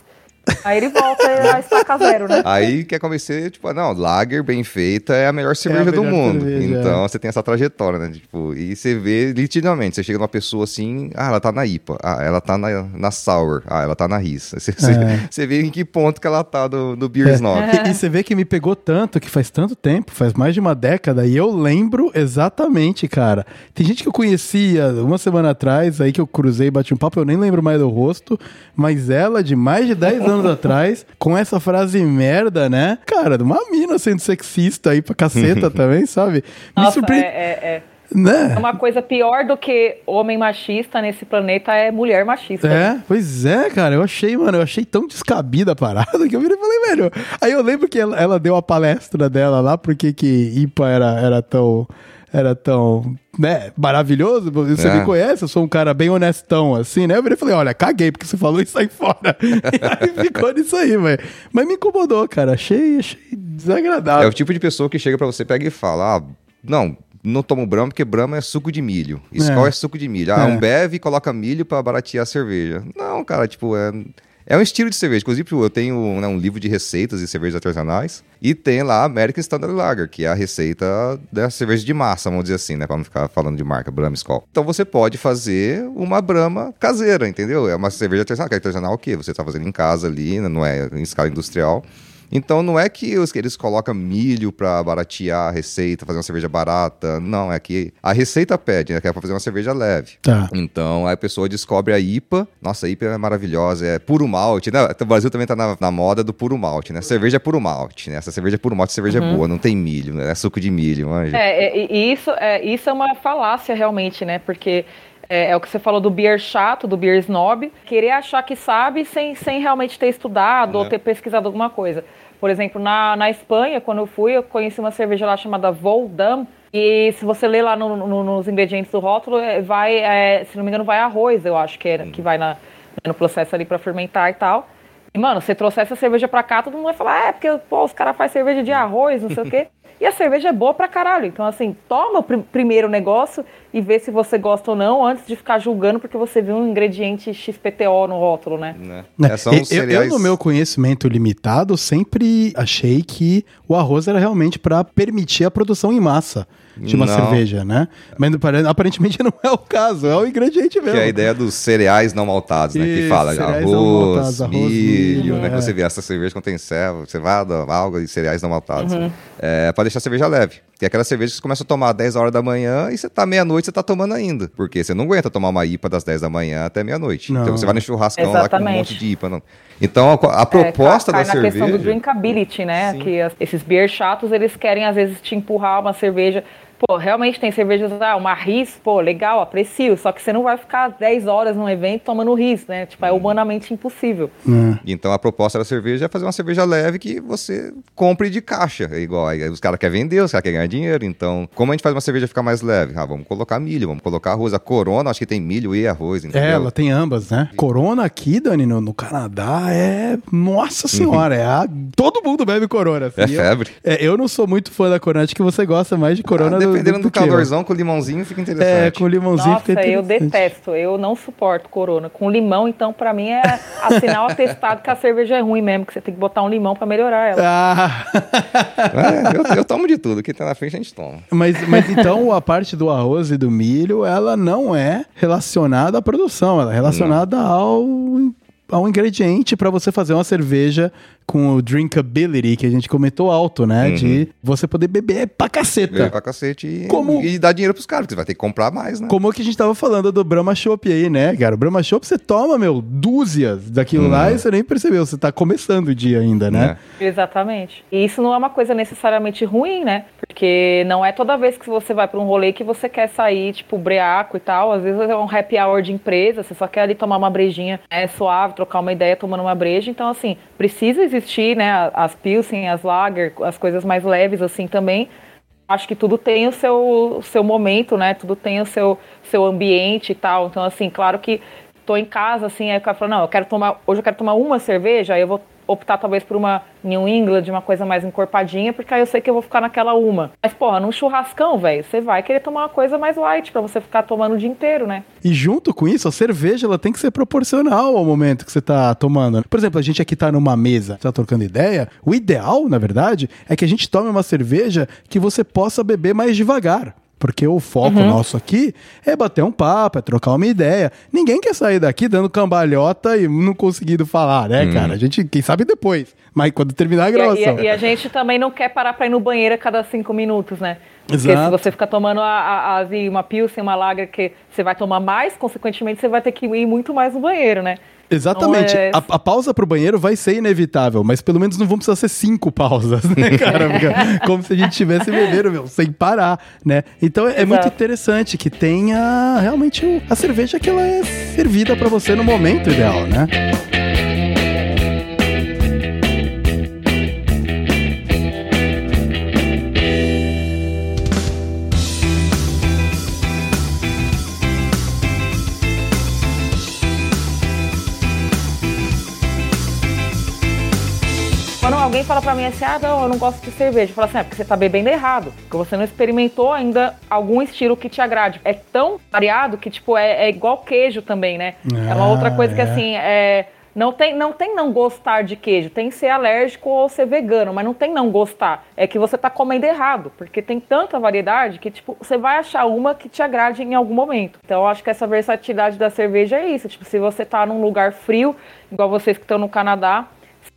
Aí ele volta a estaca zero, né? Aí quer convencer, tipo, não, lager bem feita é a melhor cerveja é a melhor do mundo. Cerveja, então é. você tem essa trajetória, né? Tipo, e você vê nitidamente, você chega numa pessoa assim, ah, ela tá na IPA, ah, ela tá na, na Sour, ah, ela tá na RIS. Você, é. você vê em que ponto que ela tá do, do Beer Snob. E, e, você vê que me pegou tanto, que faz tanto tempo, faz mais de uma década, e eu lembro exatamente, cara. Tem gente que eu conhecia uma semana atrás, aí que eu cruzei bati um papo, eu nem lembro mais do rosto, mas ela, de mais de 10 anos anos atrás, com essa frase merda, né? Cara, uma mina sendo sexista aí pra caceta também, sabe? Me Nossa, surpre... é, é, é Né? Uma coisa pior do que homem machista nesse planeta é mulher machista. É, pois é, cara. Eu achei, mano, eu achei tão descabida a parada que eu virei e falei, velho. Aí eu lembro que ela, ela deu a palestra dela lá, porque que IPA era, era tão. Era tão, né, maravilhoso. Você É. me conhece, eu sou um cara bem honestão, assim, né? Eu virei e falei, olha, caguei, porque você falou e sai fora. e aí ficou nisso aí, velho. Mas me incomodou, cara. Achei, achei É desagradável. o tipo de pessoa que chega pra você, pega e fala: ah, não, não tomo Brahma porque Brahma é suco de milho. Skol é, suco de milho. Ah, É. um bebe e coloca milho pra baratear a cerveja. Não, cara, tipo, é. É um estilo de cerveja. Inclusive, eu tenho né, um livro de receitas de cervejas artesanais e tem lá a American Standard Lager, que é a receita da cerveja de massa, vamos dizer assim, né? Pra não ficar falando de marca, Brahma Skol. Então você pode fazer uma Brahma caseira, entendeu? É uma cerveja artesanal. Que é artesanal o quê? Você tá fazendo em casa ali, né, não é em escala industrial. Então não é que os- eles colocam milho para baratear a receita, fazer uma cerveja barata. Não, é que a receita pede, né? Que é pra fazer uma cerveja leve. Tá. Então aí a pessoa descobre a IPA. Nossa, a IPA é maravilhosa, é puro malte. Né? O Brasil também tá na, na moda do puro malte, né? Cerveja é puro malte, né? Essa cerveja é puro malte, cerveja é boa, não tem milho, né? É suco de milho, manja. É, é, e isso é, isso é uma falácia realmente, né? Porque é, é o que você falou do beer chato, do beer snob, querer achar que sabe sem, sem realmente ter estudado ou ter pesquisado alguma coisa. Por exemplo, na, na Espanha, quando eu fui, eu conheci uma cerveja lá chamada Voldam. E se você ler lá no- no- nos ingredientes do rótulo, é, vai, é, se não me engano, vai arroz, eu acho que, era, que vai na- no processo ali para fermentar e tal. E, mano, você trouxer essa cerveja pra cá, todo mundo vai falar, é, porque pô, os caras fazem cerveja de arroz, não sei o quê. E a cerveja é boa pra caralho. Então, assim, toma o pr- primeiro negócio e vê se você gosta ou não, antes de ficar julgando porque você viu um ingrediente XPTO no rótulo, né? Né? Né? É, são eu, eu- cereais... eu, no meu conhecimento limitado, sempre achei que o arroz era realmente para permitir a produção em massa de uma Não. cerveja, né? Mas pare- aparentemente não é o caso, é o ingrediente mesmo. Que é a ideia dos cereais não maltados, né? que Isso, fala cereais não arroz, maltados, arroz, milho, milho, né? é. Que você vê essa cerveja contém ceva, cevada, alga e cereais não maltados. Uhum. É, pra deixar a cerveja leve. Que é aquela cerveja que você começa a tomar às 10 horas da manhã e você tá meia-noite, você tá tomando ainda. Porque você não aguenta tomar uma IPA das 10 da manhã até meia-noite. Então você vai no churrascão lá com um Exatamente. monte de IPA. Não. Então a, a proposta é, cai da na questão do cerveja... drinkability, né? Que as- esses beer chatos, eles querem às vezes te empurrar uma cerveja. Pô, realmente tem cervejas, ah, uma RIS, pô, legal, aprecio. Só que você não vai ficar 10 horas num evento tomando RIS, né? Tipo, é Uhum. humanamente impossível. Então a proposta da cerveja é fazer uma cerveja leve que você compre de caixa. É igual, aí os caras querem vender, os caras querem ganhar dinheiro. Então, como a gente faz uma cerveja ficar mais leve? Ah, vamos colocar milho, vamos colocar arroz. A Corona, acho que tem milho e arroz, entendeu? É, ela tem ambas, né? Corona aqui, Dani, no, no Canadá é. Nossa senhora, é a... todo mundo bebe Corona. assim. É Eu- febre. é, eu não sou muito fã da Corona, acho que você gosta mais de Corona Ah, do- dependendo do, eu. calorzão, com limãozinho fica interessante. É, com limãozinho Nossa, fica eu detesto, eu não suporto corona. Com limão, então, pra mim é assinar o atestado que a cerveja é ruim mesmo, que você tem que botar um limão pra melhorar ela. Ah, É, eu, eu tomo de tudo. O que tá na frente a gente toma. mas, mas então a parte do arroz e do milho, ela não é relacionada à produção, ela é relacionada ao, ao ingrediente para você fazer uma cerveja com o drinkability que a gente comentou alto, né? De você poder beber pra caceta. Veio pra cacete e, Como- e dar dinheiro pros caras, porque você vai ter que comprar mais, né? Como que a gente tava falando do Brahma Chopp aí, né, cara? O Brahma Chopp você toma, meu, dúzias daquilo lá e você nem percebeu. Você tá começando o dia ainda, né? Exatamente. E isso não é uma coisa necessariamente ruim, né? Porque não é toda vez que você vai pra um rolê que você quer sair, tipo, breaco e tal. Às vezes é um happy hour de empresa, você só quer ali tomar uma brejinha é, suave, trocar uma ideia tomando uma breja. Então, assim, precisa existir, né? As Pilsen, as Lager, as coisas mais leves, assim, também. Acho que tudo tem o seu, o seu momento, né? Tudo tem o seu, seu ambiente e tal. Então, assim, claro que tô em casa, assim, aí o cara fala, não, eu quero tomar, hoje eu quero tomar uma cerveja, aí eu vou optar talvez por uma New England, uma coisa mais encorpadinha, porque aí eu sei que eu vou ficar naquela uma. Mas, porra, num churrascão, velho, você vai querer tomar uma coisa mais light pra você ficar tomando o dia inteiro, né? E junto com isso, a cerveja ela tem que ser proporcional ao momento que você tá tomando. Por exemplo, a gente aqui tá numa mesa, tá trocando ideia. O ideal, na verdade, é que a gente tome uma cerveja que você possa beber mais devagar. Porque o foco nosso aqui é bater um papo, é trocar uma ideia. Ninguém quer sair daqui dando cambalhota e não conseguindo falar, né, cara? A gente, quem sabe depois. Mas quando terminar a E, a- gravação. e a- e a gente também não quer parar pra ir no banheiro a cada cinco minutos, né? Porque se Exato. você ficar tomando a, a, a- uma Pilsen, uma Lager que você vai tomar mais, consequentemente você vai ter que ir muito mais no banheiro, né? Exatamente. é- A, a pausa pro banheiro vai ser inevitável, mas pelo menos não vão precisar ser cinco pausas, né, cara? Como se a gente estivesse bebendo, meu, sem parar, né? Então é, muito interessante que tenha realmente a cerveja que ela é servida pra você no momento ideal, né? Fala pra mim assim, ah, não, eu não gosto de cerveja, eu falo assim, é porque você tá bebendo errado. Porque você não experimentou ainda algum estilo que te agrade. É tão variado que, tipo, é, é igual queijo também, né? é uma Ah, outra coisa que, é. assim, é. Não tem, não tem não gostar de queijo, tem ser alérgico ou ser vegano, mas não tem não gostar. É que você tá comendo errado, porque tem tanta variedade que, tipo, você vai achar uma que te agrade em algum momento. Então, eu acho que essa versatilidade da cerveja é isso. Tipo, se você tá num lugar frio, igual vocês que estão no Canadá,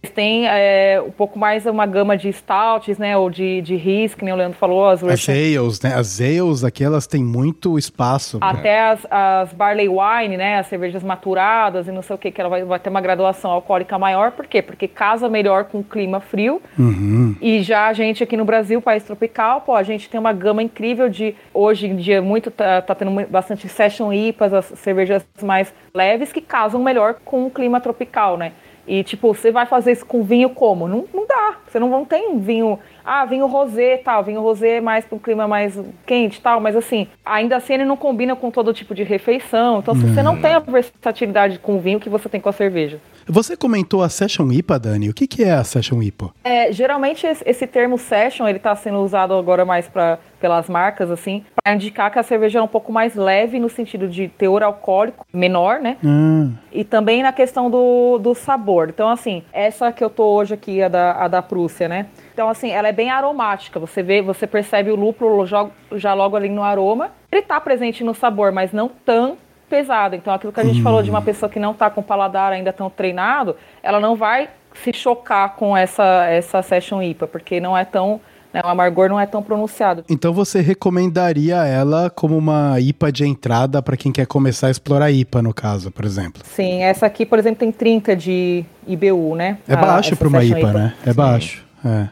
vocês têm é, um pouco mais uma gama de stouts, né? Ou de, de ris, que nem o Leandro falou, as As ales, né? As ales aqui, elas têm muito espaço. até as, as barley wine, né? As cervejas maturadas e não sei o que, que ela vai, vai ter uma graduação alcoólica maior. Por quê? Porque casa melhor com o clima frio. Uhum. E já a gente aqui no Brasil, país tropical, pô, a gente tem uma gama incrível de. Hoje em dia, muito tá, tá tendo bastante session IPAs, as cervejas mais leves, que casam melhor com o clima tropical, né? E, tipo, você vai fazer isso com vinho como? Não, não dá. Você não, não tem um vinho. Ah, vinho rosé tal. Vinho rosé é mais para um clima mais quente tal. Mas, assim, ainda assim ele não combina com todo tipo de refeição. Então, se você não tem a versatilidade com o vinho que você tem com a cerveja. Você comentou a Session IPA, Dani. O que, que é a Session IPA? É, geralmente esse, termo session ele está sendo usado agora mais pra, pelas marcas assim para indicar que a cerveja é um pouco mais leve no sentido de teor alcoólico menor, né? Ah, E também na questão do, do sabor. Então assim, essa que eu tô hoje aqui a da, a da Prússia, né? Então assim, ela é bem aromática. Você vê, você percebe o lúpulo já, já logo ali no aroma. Ele tá presente no sabor, mas não tão pesado. Então aquilo que a gente falou de uma pessoa que não tá com o paladar ainda tão treinado, ela não vai se chocar com essa essa session IPA, porque não é tão, né, o amargor não é tão pronunciado. então você recomendaria ela como uma IPA de entrada para quem quer começar a explorar IPA, no caso, por exemplo? Sim, essa aqui, por exemplo, tem 30 de IBU, né? É A- baixo para uma session IPA, né? É baixo. É.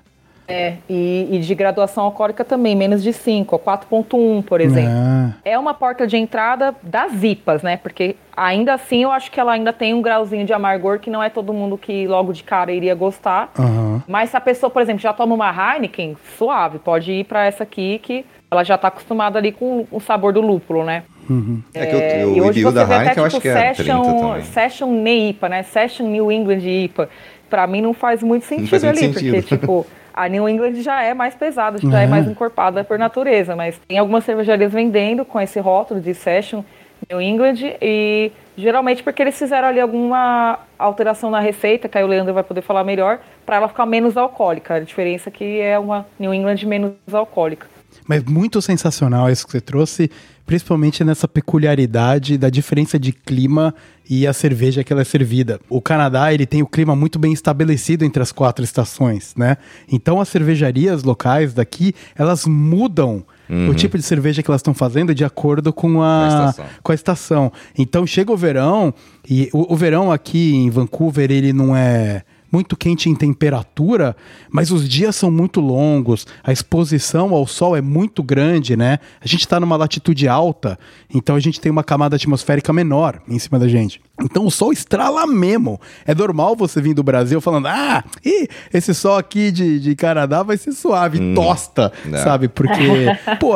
É, e, e de graduação alcoólica também, menos de 5, ó, 4.1, por exemplo. Ah, É uma porta de entrada das IPAs, né? Porque ainda assim eu acho que ela ainda tem um grauzinho de amargor que não é todo mundo que logo de cara iria gostar. aham. Mas se a pessoa, por exemplo, já toma uma Heineken, suave, pode ir pra essa aqui que ela já tá acostumada ali com o sabor do lúpulo, né? É que o- É, o, e IBU você da Heineken eu tipo, acho que é 30 Session, também. Session NEIPA, né? Session New England IPA. Pra mim não faz muito sentido faz muito ali, sentido. porque, tipo, a New England já é mais pesada, já é É. mais encorpada por natureza, mas tem algumas cervejarias vendendo com esse rótulo de Session New England e geralmente porque eles fizeram ali alguma alteração na receita, que aí o Leandro vai poder falar melhor, pra ela ficar menos alcoólica. A diferença é que é uma New England menos alcoólica. Mas muito sensacional isso que você trouxe, principalmente nessa peculiaridade da diferença de clima e a cerveja que ela é servida. O Canadá, ele tem o clima muito bem estabelecido entre as quatro estações, né? Então as cervejarias locais daqui, elas mudam o tipo de cerveja que elas estão fazendo de acordo com a, a estação. com a estação. Então chega o verão e o, o verão aqui em Vancouver ele não é muito quente em temperatura, mas os dias são muito longos, a exposição ao sol é muito grande, né? A gente está numa latitude alta, então a gente tem uma camada atmosférica menor em cima da gente. Então o sol estrala mesmo. É normal você vir do Brasil falando, ah, ih, esse sol aqui de, de Canadá vai ser suave, tosta, né. sabe? Porque, pô,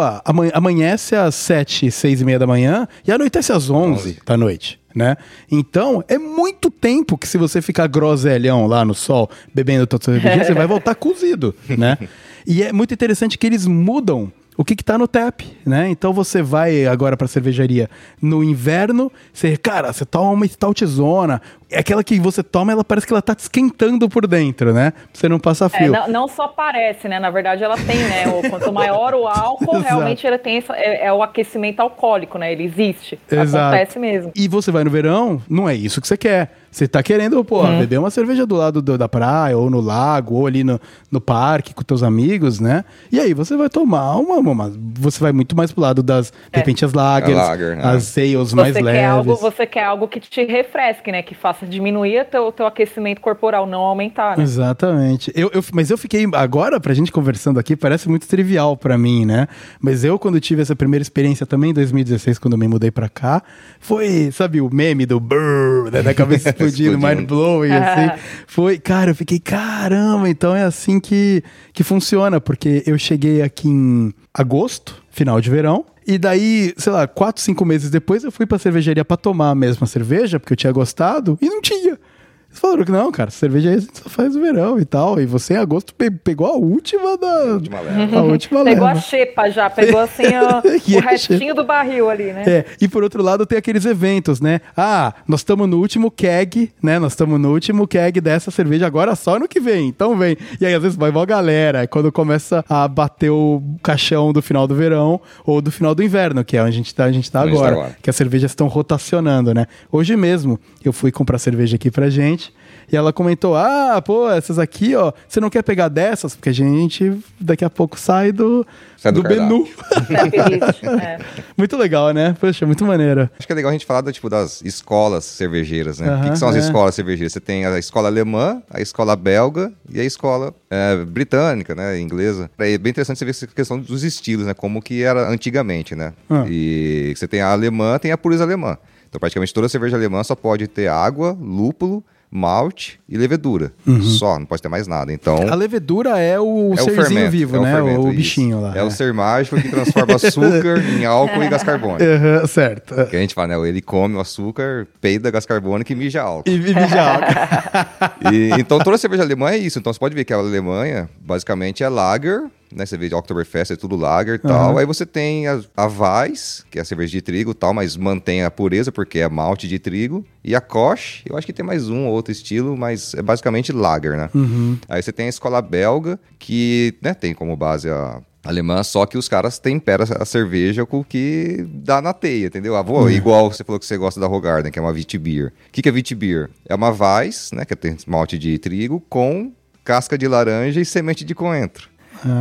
amanhece às sete, seis e meia da manhã e anoitece às onze da noite. Né? Então, é muito tempo que se você ficar groselhão lá no sol, bebendo toda sua cervejinha, você vai voltar cozido, né? E é muito interessante que eles mudam o que, que tá no tap, né? Então você vai agora pra cervejaria no inverno, você, cara, você toma uma stoutzona, aquela que você toma, ela parece que ela tá te esquentando por dentro, né? Pra você não passar É, frio. não, não só parece, né? Na verdade, ela tem, né? O, quanto maior o álcool, realmente ele tem essa, é, é o aquecimento alcoólico, né? Ele existe. Exato. Acontece mesmo. E você vai no verão, não é isso que você quer. Você tá querendo, pô, Uhum. beber uma cerveja do lado do- da praia, ou no lago, ou ali no, no parque com teus amigos, né? E aí você vai tomar uma, uma- Você vai muito mais pro lado das, de repente, as lagers, lager, né? as ales mais Você leves. quer, algo, você quer algo que te refresque, né? Que faça Você diminuía teu, teu aquecimento corporal, não aumentar, né? Exatamente. Eu, eu, mas eu fiquei, agora, pra gente conversando aqui, parece muito trivial pra mim, né? Mas eu, quando tive essa primeira experiência também, em 2016, quando eu me mudei pra cá, foi, sabe, o meme do brrr, né, da cabeça explodindo, mind blowing, assim. Foi, cara, eu fiquei, caramba, então é assim que, que funciona, porque eu cheguei aqui em agosto, final de verão, e daí, sei lá, quatro, cinco meses depois eu fui pra cervejaria pra tomar a mesma cerveja, porque eu tinha gostado, e não tinha. Eles falaram que não, cara, cerveja aí a gente só faz no verão e tal. E você em agosto pe pegou a última da. A última leva. A última pegou leva. a xepa já, pegou assim o é restinho do barril ali, né? É, e por outro lado tem aqueles eventos, né? Ah, nós estamos no último keg, né? Nós estamos no último keg dessa cerveja agora só no que vem, então vem. E aí às vezes vai uma galera, quando começa a bater o caixão do final do verão ou do final do inverno, que é onde a gente tá, a gente tá Onde a gente tá agora, agora. que as cervejas estão rotacionando, né? Hoje mesmo eu fui comprar cerveja aqui pra gente. E ela comentou: Ah, pô, essas aqui, ó, você não quer pegar dessas? Porque a gente daqui a pouco sai do, Sai do do. Trap list, é. muito legal, né? Poxa, muito maneiro. Acho que é legal a gente falar da, tipo, das escolas cervejeiras, né? o que, Aham, que são as é. escolas cervejeiras? Você tem a escola alemã, a escola belga e a escola é, britânica, né? Inglesa. É bem interessante você ver essa questão dos estilos, né? Como que era antigamente, né? Ah. E você tem a alemã, tem a pureza alemã. Então, praticamente toda cerveja alemã só pode ter água, lúpulo, malte e levedura. Só, não pode ter mais nada. Então, A levedura é o é o serzinho fermento, vivo, é o né? fermento, o isso. bichinho lá. É, o ser mágico que transforma açúcar em álcool e gás carbônico. Aham, certo. Que a gente fala, né? Ele come o açúcar, peida gás carbônico e mija álcool. E vive já. E, então toda cerveja alemã é isso. Então você pode ver que a Alemanha basicamente é lager, né? Você vê de Oktoberfest é tudo lager e tal. Aham. Aí você tem a, a Weiss, que é a cerveja de trigo e tal, mas mantém a pureza porque é malte de trigo. E a Koch, eu acho que tem mais um ou outro estilo, mas é basicamente lager, né? Aí você tem a escola belga, que né, tem como base a alemã, só que os caras temperam a cerveja com o que dá na teia, entendeu? Ah, vou, igual você falou que você gosta da Hogarden, que é uma Witbier. O que, que é Witbier? É uma Weiss, né, que tem malte de trigo, com casca de laranja e semente de coentro.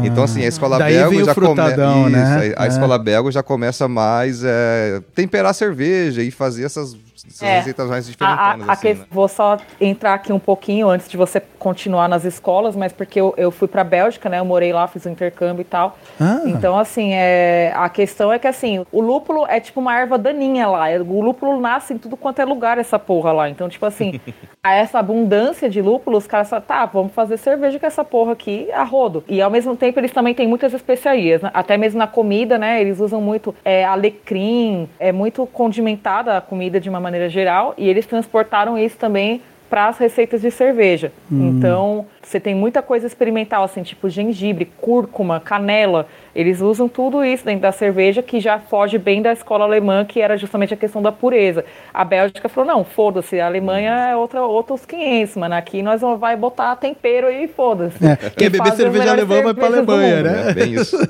Então, assim, a escola belga já começa. né? A, a É. escola belga já começa mais é, temperar a cerveja e fazer essas, essas É. receitas mais a- a assim, né? Vou só entrar aqui um pouquinho antes de você continuar nas escolas, mas porque eu, eu fui para Bélgica, né? Eu morei lá, fiz um intercâmbio e tal. Ah. Então, assim, é, a questão é que assim, o lúpulo é tipo uma erva daninha lá. O lúpulo nasce em tudo quanto é lugar, essa porra lá. Então, tipo assim, a essa abundância de lúpulo, os caras falam, tá, vamos fazer cerveja com essa porra aqui a rodo. E ao mesmo tempo eles também têm muitas especiarias, né? até mesmo na comida, né? Eles usam muito é, alecrim, é muito condimentada a comida de uma maneira geral, e eles transportaram isso também para as receitas de cerveja. Então, você tem muita coisa experimental, assim, tipo gengibre, cúrcuma, canela. Eles usam tudo isso dentro da cerveja, que já foge bem da escola alemã, que era justamente a questão da pureza. A Bélgica falou, não, foda-se, a Alemanha é outra, outros 500, mano. Aqui nós vamos vai botar tempero e foda-se. É, E quer beber cerveja alemã, vai pra cervejas do Alemanha, né? É bem isso.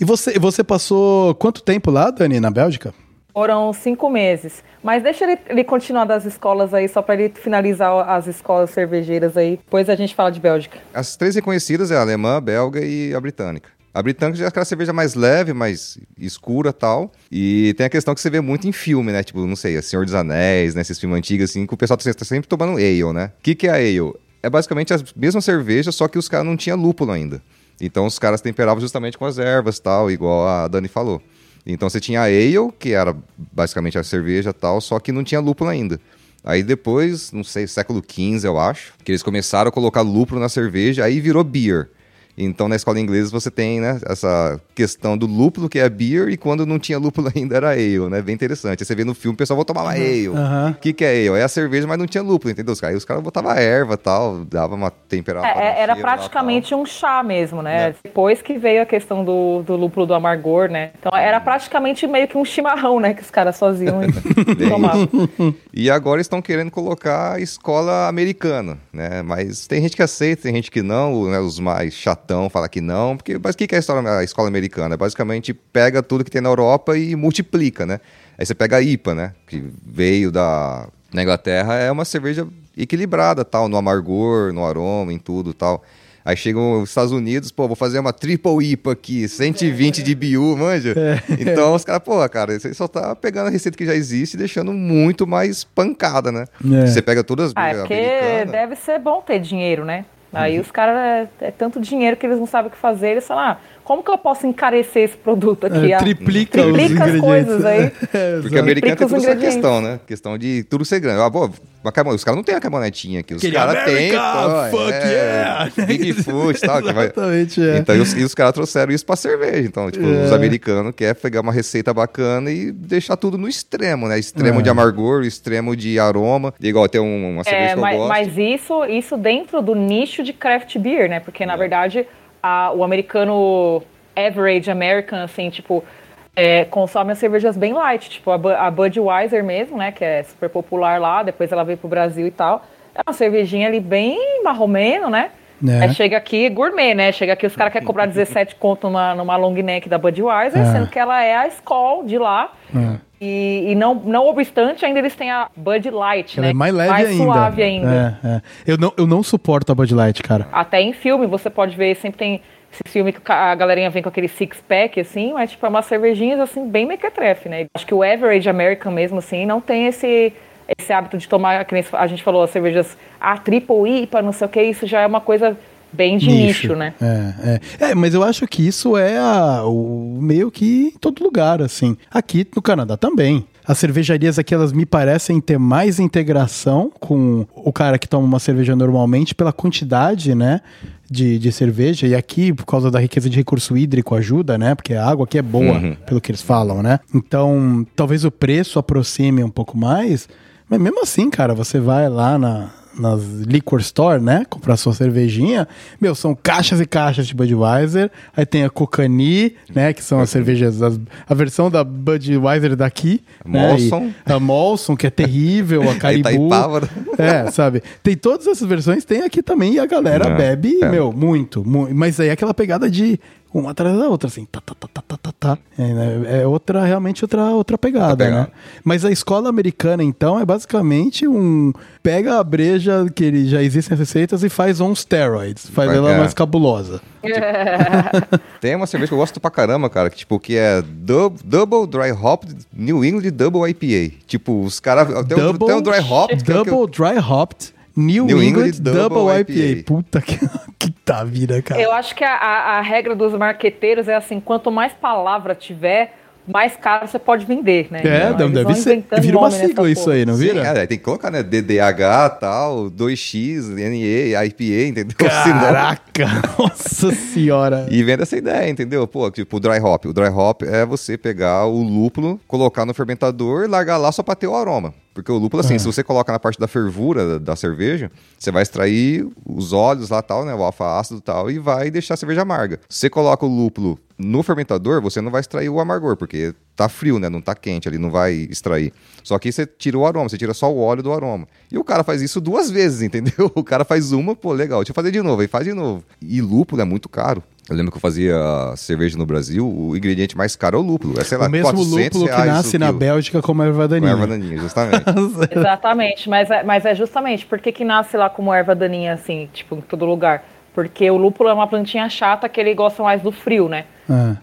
E você, você passou quanto tempo lá, Dani, na Bélgica? Foram cinco meses. Mas deixa ele, ele continuar das escolas aí, só para ele finalizar as escolas cervejeiras aí. Depois a gente fala de Bélgica. As três reconhecidas é a alemã, a belga e a britânica. A britânica já é aquela cerveja mais leve, mais escura tal. E tem a questão que você vê muito em filme, né? Tipo, não sei, a Senhor dos Anéis, né? Esses filmes antigos, assim, que o pessoal tá tá sempre tomando ale, né? O que, que é a ale? É basicamente as mesmas cervejas, só que os caras não tinham lúpulo ainda. Então os caras temperavam justamente com as ervas tal, igual a Dani falou. Então você tinha a ale, que era basicamente a cerveja tal, só que não tinha lúpulo ainda. Aí depois, não sei, século XV, eu acho, que eles começaram a colocar lúpulo na cerveja, aí virou beer. Então, na escola inglesa, você tem né, essa questão do lúpulo, que é beer, e quando não tinha lúpulo ainda era ale, né? Bem interessante. Aí você vê no filme, o pessoal vai tomar uma ale. O Aham. que, que é ale? É a cerveja, mas não tinha lúpulo, entendeu? Aí os caras botavam erva tal, dava uma temperatura. É, era praticamente um chá mesmo, né? Depois que veio a questão do, do lúpulo do amargor, né? Então era praticamente meio que um chimarrão, né? Que os caras faziam e tomavam. E agora estão querendo colocar a escola americana, né? Mas tem gente que aceita, tem gente que não, né? Os mais chatão falam que não, porque mas o que é a, história- a escola americana? Basicamente pega tudo que tem na Europa e multiplica, né? Aí você pega a IPA, né? Que veio da na Inglaterra, é uma cerveja equilibrada, tal, no amargor, no aroma, em tudo, tal. Aí chegam os Estados Unidos, pô, vou fazer uma triple IPA aqui, 120 de BU, manja? É. Então os caras, pô, cara, você só tá pegando a receita que já existe e deixando muito mais pancada, né? É. Você pega todas as Ah, é porque americanas. deve ser bom ter dinheiro, né? Aí Uhum. os caras, é, é tanto dinheiro que eles não sabem o que fazer, eles falam, ah, como que eu posso encarecer esse produto aqui? É, triplica, os triplica as ingredientes. coisas aí. É, Porque o americano tem toda essa questão, né? Questão de tudo ser grande. Ah, pô, os caras não têm a cabonetinha aqui. Os caras têm. Pô, fuck é, yeah! Bigfoot e tal. Exatamente, é. Então, e os, os caras trouxeram isso pra cerveja. Então, tipo, É. os americanos querem pegar uma receita bacana e deixar tudo no extremo, né? Extremo É. de amargor, extremo de aroma. E igual tem um- uma cerveja É, que eu mas, gosto. mas isso, isso dentro do nicho de craft beer, né? Porque, É. na verdade, a- o americano average American, assim, tipo, é, consome as cervejas bem light. Tipo, a, a Budweiser mesmo, né? Que é super popular lá, depois ela veio pro Brasil e tal. É uma cervejinha ali bem marromeno, né? É. Aí chega aqui, gourmet, né? Chega aqui, os caras querem cobrar 17 conto numa, numa long neck da Budweiser, É. sendo que ela é a Skol de lá. E, e não, não obstante, ainda eles têm a Bud Light, Ela né? é mais leve ainda. suave ainda. É, é. Eu, não, eu não suporto a Bud Light, cara. Até em filme, você pode ver, sempre tem esse filme que a galerinha vem com aquele six-pack, assim, mas, tipo, é umas cervejinhas, assim, bem mequetrefe, né? Acho que o average American mesmo, assim, não tem esse, esse hábito de tomar, que a gente falou, as cervejas, a triple IPA, não sei o que, isso já é uma coisa bem de nicho, né? É, é. É, mas eu acho que isso é a- o meio que em todo lugar, assim. Aqui no Canadá também. As cervejarias aqui, elas me parecem ter mais integração com o cara que toma uma cerveja normalmente pela quantidade, né, de, de cerveja. E aqui, por causa da riqueza de recurso hídrico, ajuda, né, porque a água aqui é boa, Uhum. pelo que eles falam, né. Então, talvez o preço aproxime um pouco mais, mas mesmo assim, cara, você vai lá na, nas liquor store, né? Comprar sua cervejinha. Meu, são caixas e caixas de Budweiser. Aí tem a Cocani, né? Que são as cervejas, as- a versão da Budweiser daqui. né, Molson. e A Molson, que é terrível, a Caribou. Itaipava, né? É, sabe? Tem todas essas versões, tem aqui também. E a galera É, bebe, é. meu, muito, muito. Mas aí é aquela pegada de uma atrás da outra, assim, tá, tá, tá, tá, tá, tá, tá. É, né, é outra, realmente outra, outra pegada, Outra pegada. né? Mas a escola americana, então, é basicamente um. Pega a breja que ele, já existem as receitas e faz on steroids. Faz ela é. mais cabulosa. Tem uma cerveja que eu gosto pra caramba, cara, que tipo, que é dub- Double Dry Hop New England Double IPA. Tipo, os caras. Tem, Double, tem o Dry Hop. é o que double Dry Hopped New, New England, England Double, Double IPA. IPA. Puta que, que tá vida, cara. Eu acho que a, a- regra dos marqueteiros é assim, quanto mais palavra tiver, mais caro você pode vender, né? É, Então, deve ser. Vira uma sigla isso porra. aí, não Sim, vira? é, tem que colocar, né? DDH tal, 2X, NE, IPA, entendeu? Caraca, nossa senhora. E vende essa ideia, entendeu? Pô, tipo, o dry hop. O dry hop é você pegar o lúpulo, colocar no fermentador e largar lá só pra ter o aroma. Porque o lúpulo, assim, se você coloca na parte da fervura da, da cerveja, você vai extrair os óleos lá tal, né? O alfa-ácido e tal, e vai deixar a cerveja amarga. Se você coloca o lúpulo no fermentador, você não vai extrair o amargor, porque tá frio, né? Não tá quente ali, não vai extrair. Só que você tira o aroma, você tira só o óleo do aroma. E o cara faz isso duas vezes, entendeu? O cara faz uma, pô, legal, deixa eu fazer de novo, aí faz de novo. E lúpulo é muito caro. Eu lembro que eu fazia cerveja no Brasil, o ingrediente mais caro é o lúpulo. É, sei lá, o mesmo 400 lúpulo que nasce na. Bélgica como erva Com daninha. erva daninha, justamente. Exatamente, mas é, mas é justamente por que que nasce lá como erva daninha, assim, tipo, em todo lugar? Porque o lúpulo é uma plantinha chata que ele gosta mais do frio, né?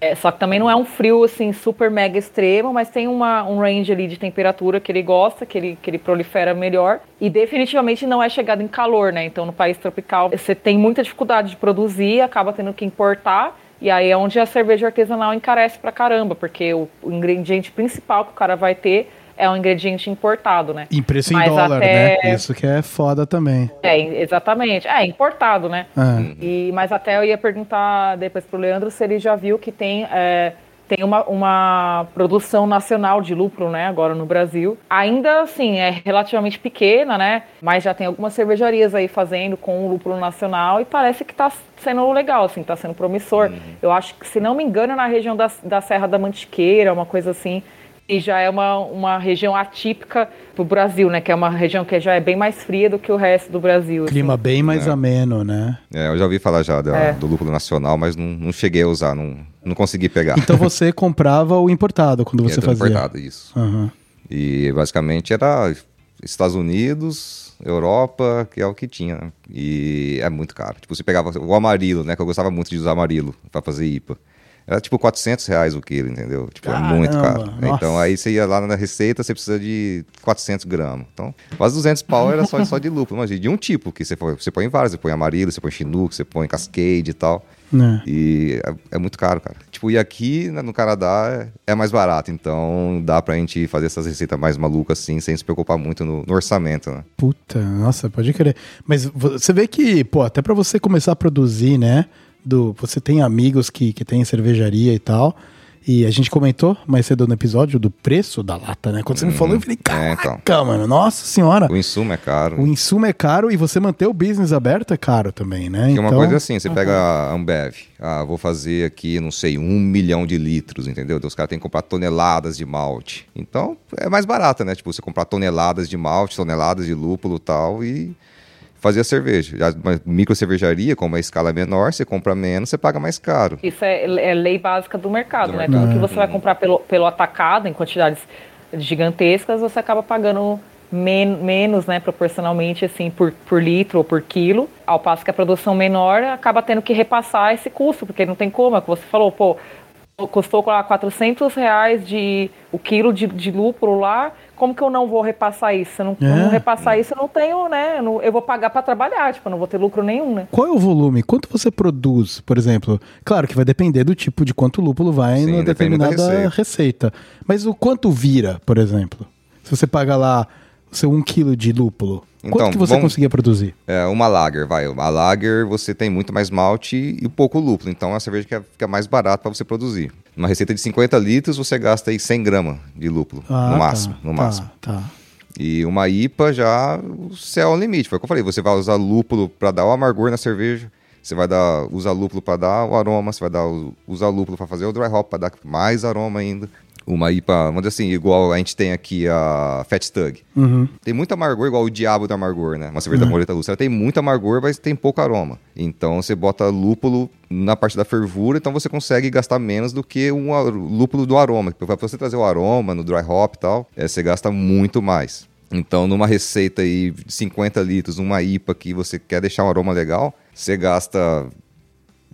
É. É, só que também não é um frio, assim, super mega extremo, mas tem uma, um range ali de temperatura que ele gosta, que ele, que ele prolifera melhor. E definitivamente não é chegado em calor, né? Então, no país tropical, você tem muita dificuldade de produzir, acaba tendo que importar. E aí é onde a cerveja artesanal encarece pra caramba, porque o, o ingrediente principal que o cara vai ter é um ingrediente importado, né? Em preço em dólar, até- né? Isso que é foda também. É, exatamente. É, importado, né? É. E, mas até eu ia perguntar depois pro Leandro se ele já viu que tem, é, tem uma, uma produção nacional de lúpulo, né, agora no Brasil. Ainda assim, é relativamente pequena, né? Mas já tem algumas cervejarias aí fazendo com o lúpulo nacional e parece que tá sendo legal, assim, tá sendo promissor. Eu acho que, se não me engano, é na região da, da Serra da Mantiqueira, uma coisa assim. E já é uma, uma região atípica pro Brasil, né? Que é uma região que já é bem mais fria do que o resto do Brasil. assim. Clima bem mais É. ameno, né? É, eu já ouvi falar já da- É. do lúpulo nacional, mas não, não cheguei a usar, não, não consegui pegar. Então você comprava o importado quando você É fazia. importado, isso. Aham. E basicamente era Estados Unidos, Europa, que é o que tinha. né? E é muito caro. Tipo, você pegava o amarilo, né? Que eu gostava muito de usar amarilo pra fazer IPA. Era tipo 400 reais o quilo, entendeu? Tipo, é muito Caramba, caro. nossa. Então aí você ia lá na receita, você precisa de 400 gramas. Então, quase 200 pau era só, só de lúpulo. Mas de um tipo, que você, põe- você põe vários. Você põe amarilo, você põe chinook, você põe cascade e tal. Né? E é, é muito caro, cara. Tipo, e aqui né, no Canadá é, é mais barato. Então dá pra gente fazer essas receitas mais malucas assim, sem se preocupar muito no, no orçamento, né? Puta, nossa, pode crer. Mas vo- você vê que, pô, até pra você começar a produzir, né? Do, você tem amigos que, que tem cervejaria e tal. E a gente comentou mais cedo no episódio do preço da lata, né? Quando você me falou, eu falei, É, caraca, então. mano, nossa senhora. O insumo é caro. O insumo é caro e você manter o business aberto é caro também, né? Porque uma coisa assim, você pega a Ambev, ah, vou fazer aqui, não sei, um milhão de litros, entendeu? Então, os caras têm que comprar toneladas de malte. Então, é mais barato, né? Tipo, você comprar toneladas de malte, toneladas de lúpulo e tal, e fazer a cerveja. Uma micro cervejaria, como a escala menor, você compra menos, você paga mais caro. Isso é, é lei básica do mercado, Do né? mercado. Tudo que você vai comprar pelo, pelo atacado, em quantidades gigantescas, você acaba pagando men- menos, né, proporcionalmente, assim, por, por litro ou por quilo. Ao passo que a produção menor acaba tendo que repassar esse custo, porque não tem como, é que você falou, pô, custou lá 400 reais de, o quilo de, de lúpulo lá, como que eu não vou repassar isso? Se eu não, É. não repassar isso, eu não tenho, né, eu, não- eu vou pagar para trabalhar, tipo, eu não vou ter lucro nenhum, né? Qual é o volume? Quanto você produz, por exemplo? Claro que vai depender do tipo de quanto lúpulo vai Sim, da determinada receita. Mas o quanto vira, por exemplo? Se você paga lá o seu um quilo de lúpulo, quanto Então, que você vamos- conseguia produzir? É, uma lager, vai. Uma lager você tem muito mais malte e pouco lúpulo. Então é uma cerveja que é- fica mais barata para você produzir. Uma receita de 50 litros, você gasta aí 100 gramas de lúpulo. Ah, no máximo, tá, no tá, máximo. Tá. E uma IPA já, o céu é o limite. Foi o que eu falei, você vai usar lúpulo para dar o amargor na cerveja, você vai dar, usar lúpulo para dar o aroma, você vai dar, usar lúpulo para fazer o dry hop, para dar mais aroma ainda. Uma IPA, vamos dizer assim, igual a gente tem aqui a Fat Stug. Uhum. Tem muito amargor, igual o diabo do amargor, né? Uma cerveja da Moreta Lúcia. Ela tem muito amargor, mas tem pouco aroma. Então você bota lúpulo na parte da fervura, então você consegue gastar menos do que um lúpulo do aroma. Para você trazer o aroma no dry hop e tal, é, você gasta muito mais. Então, numa receita aí de 50 litros, uma IPA que você quer deixar um aroma legal, você gasta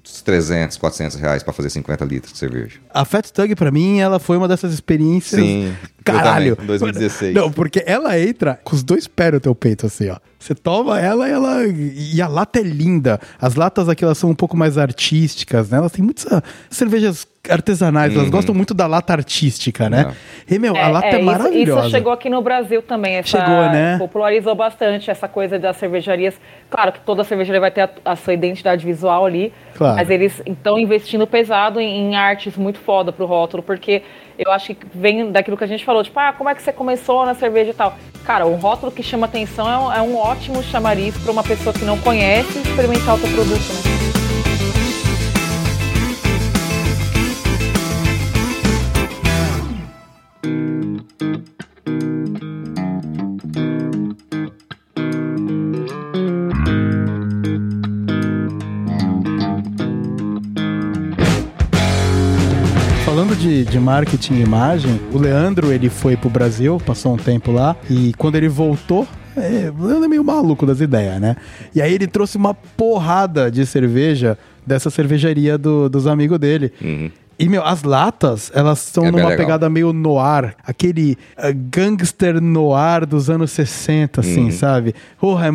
uns 300, 400 reais para fazer 50 litros de cerveja. A Fat Tug, pra mim, ela foi uma dessas experiências. Sim, Caralho. em 2016. Não, porque ela entra com os dois pés no teu peito, assim, ó. Você toma ela e ela. E a lata é linda. As latas aqui, elas são um pouco mais artísticas, né? Elas têm muitas ah, cervejas artesanais, elas gostam muito da lata artística, né? E, meu, a lata é, isso- maravilhosa. Isso, chegou aqui no Brasil também. Essa, Chegou, né? Popularizou bastante essa coisa das cervejarias. Claro que toda cervejaria vai ter a, a sua identidade visual ali. Claro. Mas eles estão investindo pesado em, em artes muito foda pro rótulo, porque eu acho que vem daquilo que a gente falou, tipo, ah, como é que você começou na cerveja e tal. Cara, um rótulo que chama atenção é um, é um ótimo chamariz para uma pessoa que não conhece experimentar o teu produto, né? Falando de, de marketing e imagem, o Leandro, ele foi pro Brasil, passou um tempo lá, e quando ele voltou, é, Leandro é meio maluco das ideias, né? E aí ele trouxe uma porrada de cerveja dessa cervejaria do- dos amigos dele. Uhum. E, meu, as latas, elas são É numa legal. pegada meio noir. Aquele eh, gangster noir dos anos 60, assim, Uhum. sabe? Porra, é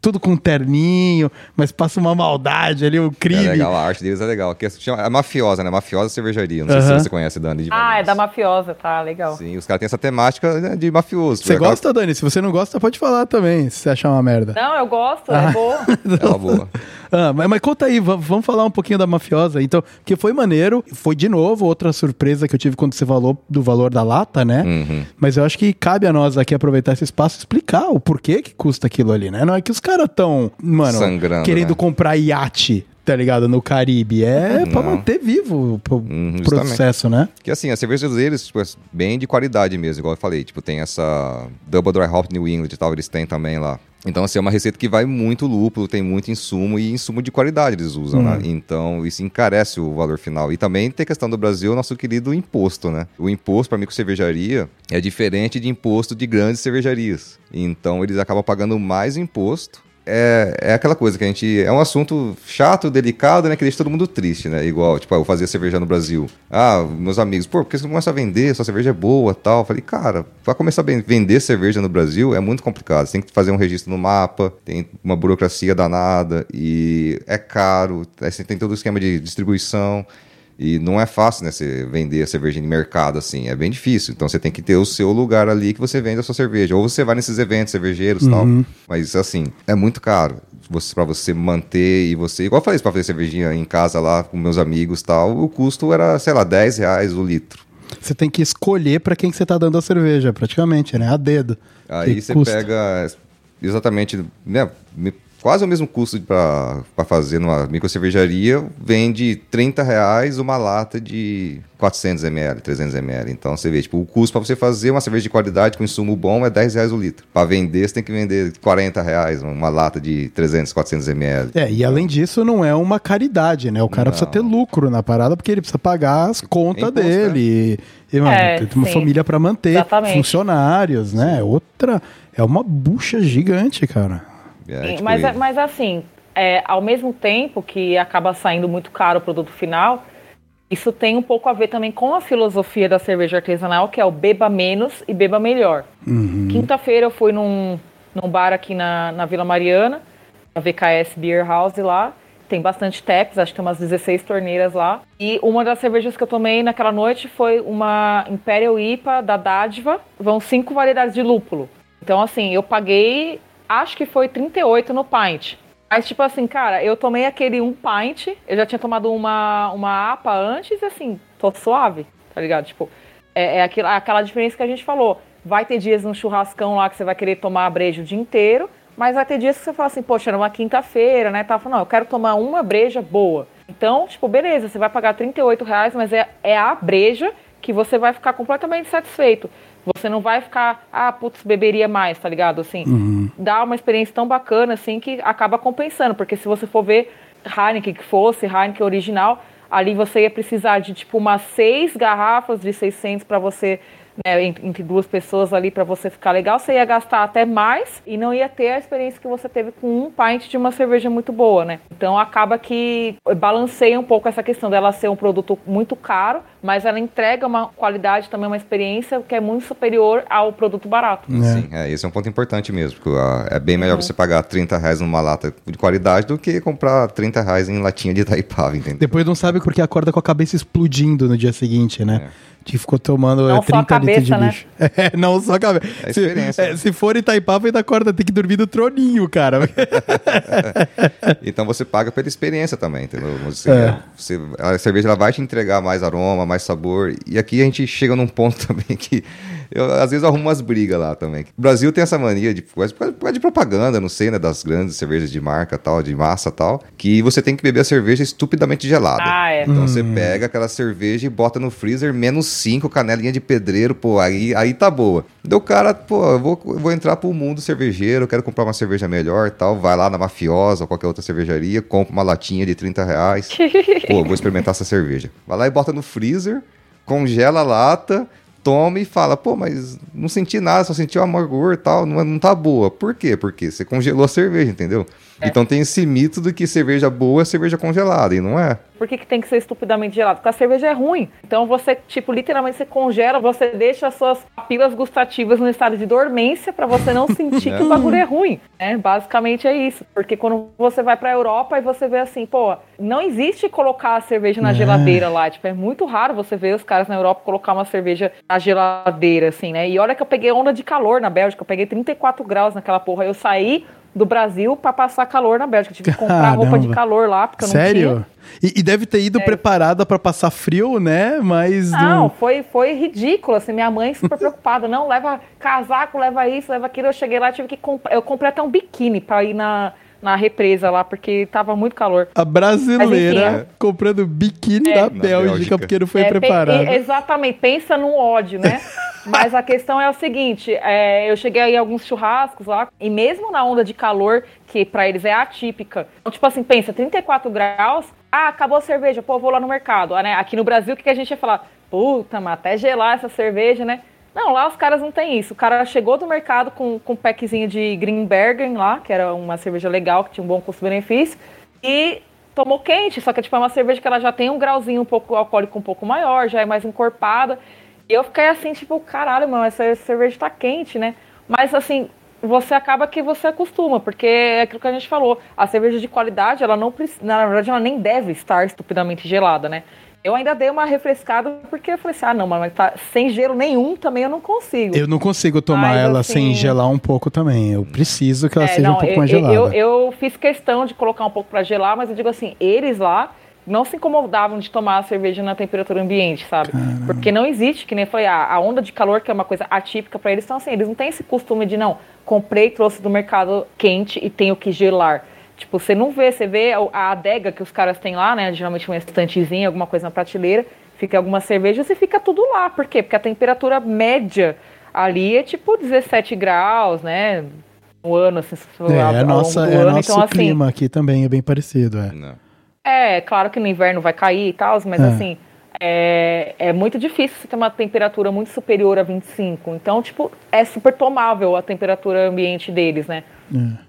tudo com terninho, mas passa uma maldade ali, o É crime. legal, a arte deles é legal. Que chama, é mafiosa, né? Mafiosa cervejaria. Não sei Aham. se você conhece, Dani. de Ah, é da mafiosa, tá? Legal. Sim, os caras têm essa temática né, de mafioso. Você Aquela- gosta, Dani? Se você não gosta, pode falar também, se você achar uma merda. Não, eu gosto, é boa. É uma boa. Ah, mas, mas conta aí, va- vamos falar um pouquinho da mafiosa. Então, que foi maneiro, foi de novo outra surpresa que eu tive quando você falou do valor da lata, né? Uhum. Mas eu acho que cabe a nós aqui aproveitar esse espaço e explicar o porquê que custa aquilo ali, né? Não é que os caras tão, mano, Sangrando, querendo né? comprar iate tá ligado? No Caribe. É pra Não. manter vivo o pro- Uhum, processo, né? Que assim, as cervejas deles, tipo, é bem de qualidade mesmo, igual eu falei. Tipo, tem essa Double Dry Hop New England e tal, eles têm também lá. Então, assim, é uma receita que vai muito lúpulo, tem muito insumo e insumo de qualidade eles usam, né? Então, isso encarece o valor final. E também tem a questão do Brasil, nosso querido imposto, né? O imposto para microcervejaria é diferente de imposto de grandes cervejarias. Então, eles acabam pagando mais imposto é, é aquela coisa que a gente. É um assunto chato, delicado, né? Que deixa todo mundo triste, né? Igual, tipo, eu fazia cerveja no Brasil. Ah, meus amigos, pô, por que você não começa a vender? Sua cerveja é boa tal. Eu falei, cara, pra começar a vender cerveja no Brasil é muito complicado. Você tem que fazer um registro no mapa, tem uma burocracia danada e é caro. Aí você tem todo o esquema de distribuição. E não é fácil, né? Você vender a cerveja em mercado assim, é bem difícil. Então você tem que ter o seu lugar ali que você vende a sua cerveja. Ou você vai nesses eventos cervejeiros e tal. Mas assim, é muito caro. Você, pra você manter e você. Igual eu falei, pra fazer cervejinha em casa lá com meus amigos e tal, o custo era, sei lá, 10 reais o litro. Você tem que escolher pra quem que você tá dando a cerveja, praticamente, né? A dedo. Aí você custa. pega exatamente né, quase o mesmo custo para fazer numa microcervejaria, vende 30 reais uma lata de 400 ml, 300 ml. Então você vê, tipo, o custo para você fazer uma cerveja de qualidade com insumo bom é 10 reais o litro. Para vender, você tem que vender 40 reais uma lata de 300, 400 ml. É, e além disso, não é uma caridade, né? O cara Não. precisa ter lucro na parada porque ele precisa pagar as contas Imposto, dele. E, e, mano, É, tem uma sim. família pra manter, Exatamente. funcionários, né? Outra. É uma bucha gigante, cara. É, tipo mas, isso. mas assim, é, ao mesmo tempo que acaba saindo muito caro o produto final, isso tem um pouco a ver também com a filosofia da cerveja artesanal, que é o beba menos e beba melhor. Quinta-feira eu fui num, num bar aqui na, na Vila Mariana, a VKS Beer House lá. Tem bastante taps, acho que tem umas 16 torneiras lá. E uma das cervejas que eu tomei naquela noite foi uma Imperial IPA da Dádiva. Vão cinco variedades de lúpulo. Então, assim, eu paguei, acho que foi 38 no pint. Mas, tipo assim, cara, eu tomei aquele um pint, eu já tinha tomado uma, uma APA antes e, assim, tô suave, tá ligado? Tipo, é, é aquilo- aquela diferença que a gente falou. Vai ter dias no churrascão lá que você vai querer tomar breja o dia inteiro, mas vai ter dias que você fala assim, poxa, era uma quinta-feira, né? Tá falando, não, eu quero tomar uma breja boa. Então, tipo, beleza, você vai pagar 38 reais, mas é, é a breja que você vai ficar completamente satisfeito. Você não vai ficar, ah, putz, beberia mais, tá ligado? Assim, dá uma experiência tão bacana, assim, que acaba compensando. Porque se você for ver Heineken que fosse, Heineken original, ali você ia precisar de, tipo, umas seis garrafas de 600 para você, né, ent- entre duas pessoas ali, para você ficar legal. Você ia gastar até mais e não ia ter a experiência que você teve com um pint de uma cerveja muito boa, né? Então acaba que balanceia um pouco essa questão dela ser um produto muito caro, mas ela entrega uma qualidade também, uma experiência que é muito superior ao produto barato. Sim, é, esse é um ponto importante mesmo. Porque, ah, é bem melhor você pagar 30 reais numa lata de qualidade do que comprar 30 reais em latinha de Itaipava, entendeu? Depois não sabe porque acorda com a cabeça explodindo no dia seguinte, né? Que ficou tomando Não é, só a 30 litros de cabeça, né? bicho. É, não só a cabeça. É se, experiência, é, né? se for Itaipava, ainda acorda, tem que dormir no troninho, cara. Então você paga pela experiência também, entendeu? Você, É. você- a cerveja ela vai te entregar mais aroma, mais sabor. E aqui a gente chega num ponto também que eu, às vezes eu arrumo umas brigas lá também. O Brasil tem essa mania de, causa de propaganda, não sei, né? Das grandes cervejas de marca tal, de massa tal, que você tem que beber a cerveja estupidamente gelada. Ah, é. Então você pega aquela cerveja e bota no freezer, menos 5, canelinha de pedreiro, pô, aí, aí tá boa. Daí o cara, pô, eu vou, eu vou entrar pro mundo cervejeiro, eu quero comprar uma cerveja melhor e tal, vai lá na Mafiosa ou qualquer outra cervejaria, compra uma latinha de 30 reais, pô, vou experimentar essa cerveja. Vai lá e bota no freezer, congela a lata, toma e fala, pô, mas não senti nada, só senti o amargor e tal, não, não tá boa. Por quê? Porque você congelou a cerveja, entendeu? Então tem esse mito de que cerveja boa é cerveja congelada, e não é. Por que, que tem que ser estupidamente gelado? Porque a cerveja é ruim. Então você, tipo, literalmente você congela, você deixa as suas papilas gustativas no estado de dormência pra você não sentir que o bagulho é ruim. Né? Basicamente é isso. Porque quando você vai pra Europa e você vê assim, pô, não existe colocar a cerveja na É. geladeira lá. Tipo, é muito raro você ver os caras na Europa colocar uma cerveja na geladeira, assim, né? E olha que eu peguei onda de calor na Bélgica, eu peguei 34 graus naquela porra. Eu saí do Brasil pra passar calor na Bélgica. Tive que comprar roupa de Caramba. calor lá, porque eu não tinha. Sério? E, deve ter ido preparada pra passar frio, né? Mas Não, não. foi, foi ridículo, assim, minha mãe super preocupada, não, leva casaco, leva isso, leva aquilo, eu cheguei lá, tive que comprar, eu comprei até um biquíni pra ir na, na represa lá, porque tava muito calor. A brasileira enfim, comprando biquíni é, da Bélgica, Bélgica, porque não foi é, preparada. Pe exatamente, pensa num ódio, né? Mas a questão é o seguinte: é, eu cheguei aí a alguns churrascos lá, e mesmo na onda de calor, que para eles é atípica, então, tipo assim, pensa, 34 graus, ah, acabou a cerveja, pô, vou lá no mercado. Ah, né? Aqui no Brasil, o que, que a gente ia falar? Puta, mas até gelar essa cerveja, né? Não, lá os caras não tem isso. O cara chegou do mercado com, com um packzinho de Greenbergen lá, que era uma cerveja legal, que tinha um bom custo-benefício, e tomou quente, só que tipo, é uma cerveja que ela já tem um grauzinho um pouco alcoólico um pouco maior, já é mais encorpada. E eu fiquei assim, tipo, caralho, mano, essa cerveja tá quente, né? Mas assim, você acaba que você acostuma, porque é aquilo que a gente falou, a cerveja de qualidade, ela não precisa, na verdade, ela nem deve estar estupidamente gelada, né? Eu ainda dei uma refrescada porque eu falei assim: ah, não, mas tá sem gelo nenhum também eu não consigo. Eu não consigo tomar mas, ela assim, sem gelar um pouco também. Eu preciso que ela é, seja não, um pouco eu, mais gelada. Eu, eu, fiz questão de colocar um pouco para gelar, mas eu digo assim: eles lá não se incomodavam de tomar a cerveja na temperatura ambiente, sabe? Caramba. Porque não existe, que nem foi a, a onda de calor, que é uma coisa atípica para eles. Então, assim, eles não têm esse costume de, não, comprei, trouxe do mercado quente e tenho que gelar. Tipo, você não vê, você vê a adega que os caras têm lá, né? Geralmente uma estantezinha, alguma coisa na prateleira, fica alguma cerveja e fica tudo lá. Por quê? Porque a temperatura média ali é tipo 17 graus, né? No ano, assim, é, a, nossa, é ano. nosso então, assim, clima aqui também é bem parecido, é. Não. É, claro que no inverno vai cair e tal, mas é. assim, é, é muito difícil você ter uma temperatura muito superior a 25. Então, tipo, é super tomável a temperatura ambiente deles, né?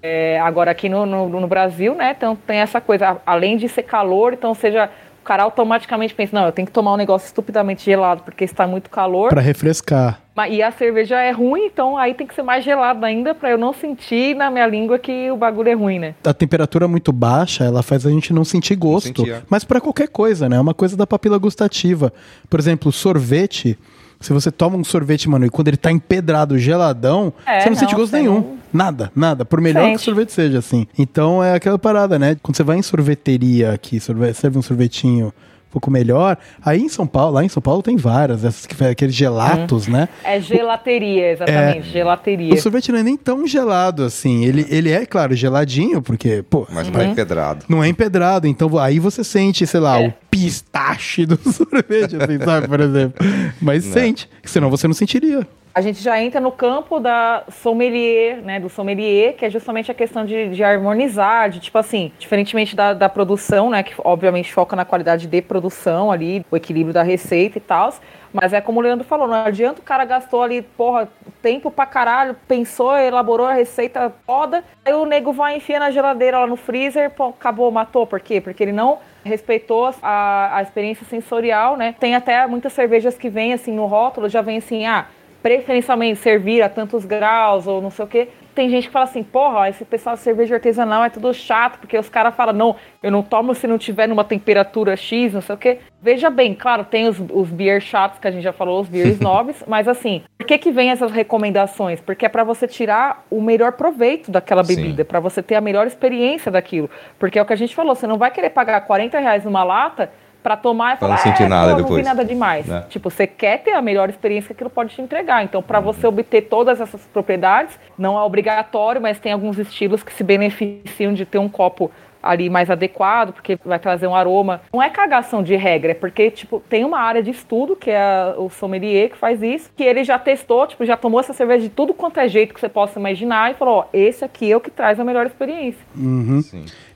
É. É, agora aqui no, no, no, Brasil, né, então tem essa coisa, além de ser calor, então seja o cara automaticamente pensa, não, eu tenho que tomar um negócio estupidamente gelado porque está muito calor. Para refrescar. E a cerveja é ruim, então aí tem que ser mais gelado ainda para eu não sentir na minha língua que o bagulho é ruim, né? A temperatura muito baixa, ela faz a gente não sentir gosto. Não mas para qualquer coisa, né? É uma coisa da papila gustativa. Por exemplo, sorvete. Se você toma um sorvete, mano, e quando ele tá empedrado, geladão, é, você não, não sente gosto nenhum. Nada, nada. Por melhor Sente. que o sorvete seja, assim. Então é aquela parada, né? Quando você vai em sorveteria aqui, serve um sorvetinho pouco melhor. Aí em São Paulo, lá em São Paulo tem várias, essas que aqueles gelatos, hum. né? É gelateria, exatamente, é, gelateria. O sorvete não é nem tão gelado assim. Ele, ele é, claro, geladinho, porque, pô. Mas não é empedrado. Não é empedrado, então aí você sente, sei lá, é. o pistache do sorvete, assim, sabe, por exemplo. Mas não. sente, senão você não sentiria a gente já entra no campo da sommelier, né, do sommelier, que é justamente a questão de, de harmonizar, de tipo assim, diferentemente da, da, produção, né, que obviamente foca na qualidade de produção ali, o equilíbrio da receita e tal, mas é como o Leandro falou, não adianta o cara gastou ali, porra, tempo pra caralho, pensou, elaborou a receita foda, aí o nego vai enfiar na geladeira lá no freezer, pô, acabou, matou, por quê? Porque ele não respeitou a, a experiência sensorial, né? Tem até muitas cervejas que vêm assim no rótulo, já vem assim, ah, preferencialmente servir a tantos graus ou não sei o que. Tem gente que fala assim, porra, esse pessoal de cerveja artesanal é tudo chato, porque os caras falam, não, eu não tomo se não tiver numa temperatura X, não sei o que. Veja bem, claro, tem os, os beer chatos que a gente já falou, os beers nobres, mas assim, por que que vem essas recomendações? Porque é para você tirar o melhor proveito daquela bebida, para você ter a melhor experiência daquilo. Porque é o que a gente falou, você não vai querer pagar 40 reais numa lata para tomar e falar, não sentir é, nada pô, depois. não vi nada demais. Né? Tipo, você quer ter a melhor experiência que aquilo pode te entregar. Então, para uhum. você obter todas essas propriedades, não é obrigatório, mas tem alguns estilos que se beneficiam de ter um copo ali mais adequado, porque vai trazer um aroma. Não é cagação de regra, é porque, tipo, tem uma área de estudo, que é o sommelier que faz isso, que ele já testou, tipo, já tomou essa cerveja de tudo quanto é jeito que você possa imaginar e falou, ó, esse aqui é o que traz a melhor experiência. Uhum.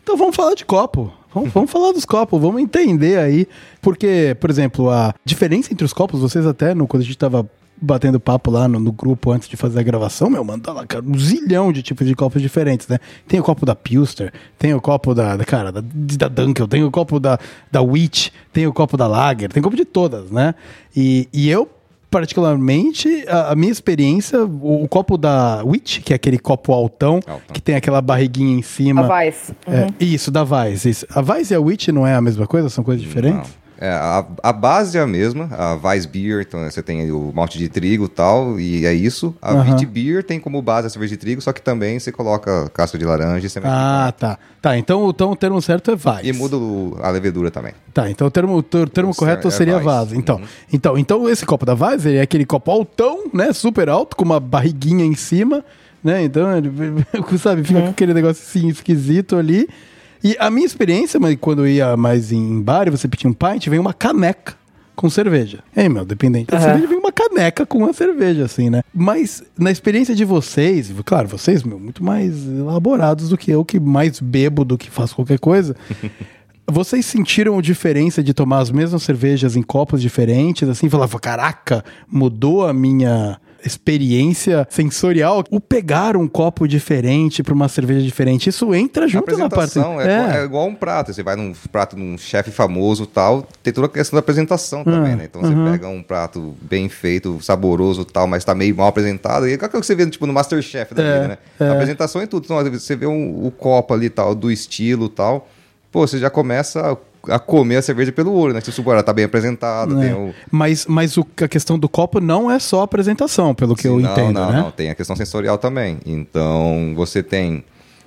Então vamos falar de copo. Vamos, vamos falar dos copos, vamos entender aí. Porque, por exemplo, a diferença entre os copos, vocês até, no, quando a gente tava batendo papo lá no, no, grupo antes de fazer a gravação, meu, manda lá, cara, um zilhão de tipos de copos diferentes, né? Tem o copo da Pilster, tem o copo da, da cara, da, da Dunkel, tem o copo da, da Witch, tem o copo da Lager, tem copo de todas, né? E, e eu, particularmente, a, a, minha experiência, o, o, copo da Witch, que é aquele copo altão, altão. que tem aquela barriguinha em cima. A Vice. É, uhum. É, isso, da Vice. Isso. A Vice e a Witch não é a mesma coisa? São coisas diferentes? Não. É, a, a, base é a mesma, a Weiss Beer, então você tem o malte de trigo e tal, e é isso. A uhum. Wheat Beer tem como base a cerveja de trigo, só que também você coloca casca de laranja e semente Ah, tá. Tá, então, então o termo certo é Weiss. E muda o, a levedura também. Tá, então o termo, o termo correto é seria Weiss. Então, uhum. então, então esse copo da Weiss é aquele copo altão, né, super alto, com uma barriguinha em cima, né? Então, ele, sabe, fica uhum. com aquele negócio assim esquisito ali. E a minha experiência, mas quando eu ia mais em bar e você pedia um pint, vem uma caneca com cerveja. Ei, meu, dependente da uhum. cerveja, vem uma caneca com uma cerveja, assim, né? Mas na experiência de vocês, claro, vocês, meu, muito mais elaborados do que eu, que mais bebo do que faço qualquer coisa. Vocês sentiram a diferença de tomar as mesmas cervejas em copos diferentes, assim, falava, caraca, mudou a minha experiência sensorial, o pegar um copo diferente para uma cerveja diferente, isso entra junto na parte. É, é. é igual um prato. Você vai num prato de um chefe famoso tal, tem toda a questão da apresentação também, ah, né? Então você pega um prato bem feito, saboroso tal, mas está meio mal apresentado. E é o que você vê tipo, no Masterchef da é, vida, né? É. A apresentação é tudo. Então, você vê um, o copo ali tal, do estilo tal. Pô, você já começa a comer a cerveja pelo olho, né? Se supor, ela tá bem apresentada, é. o... Mas, mas o, a questão do copo não é só a apresentação, pelo que Sim, eu não, entendo, não, né? Não, tem a questão sensorial também. Então, você tem,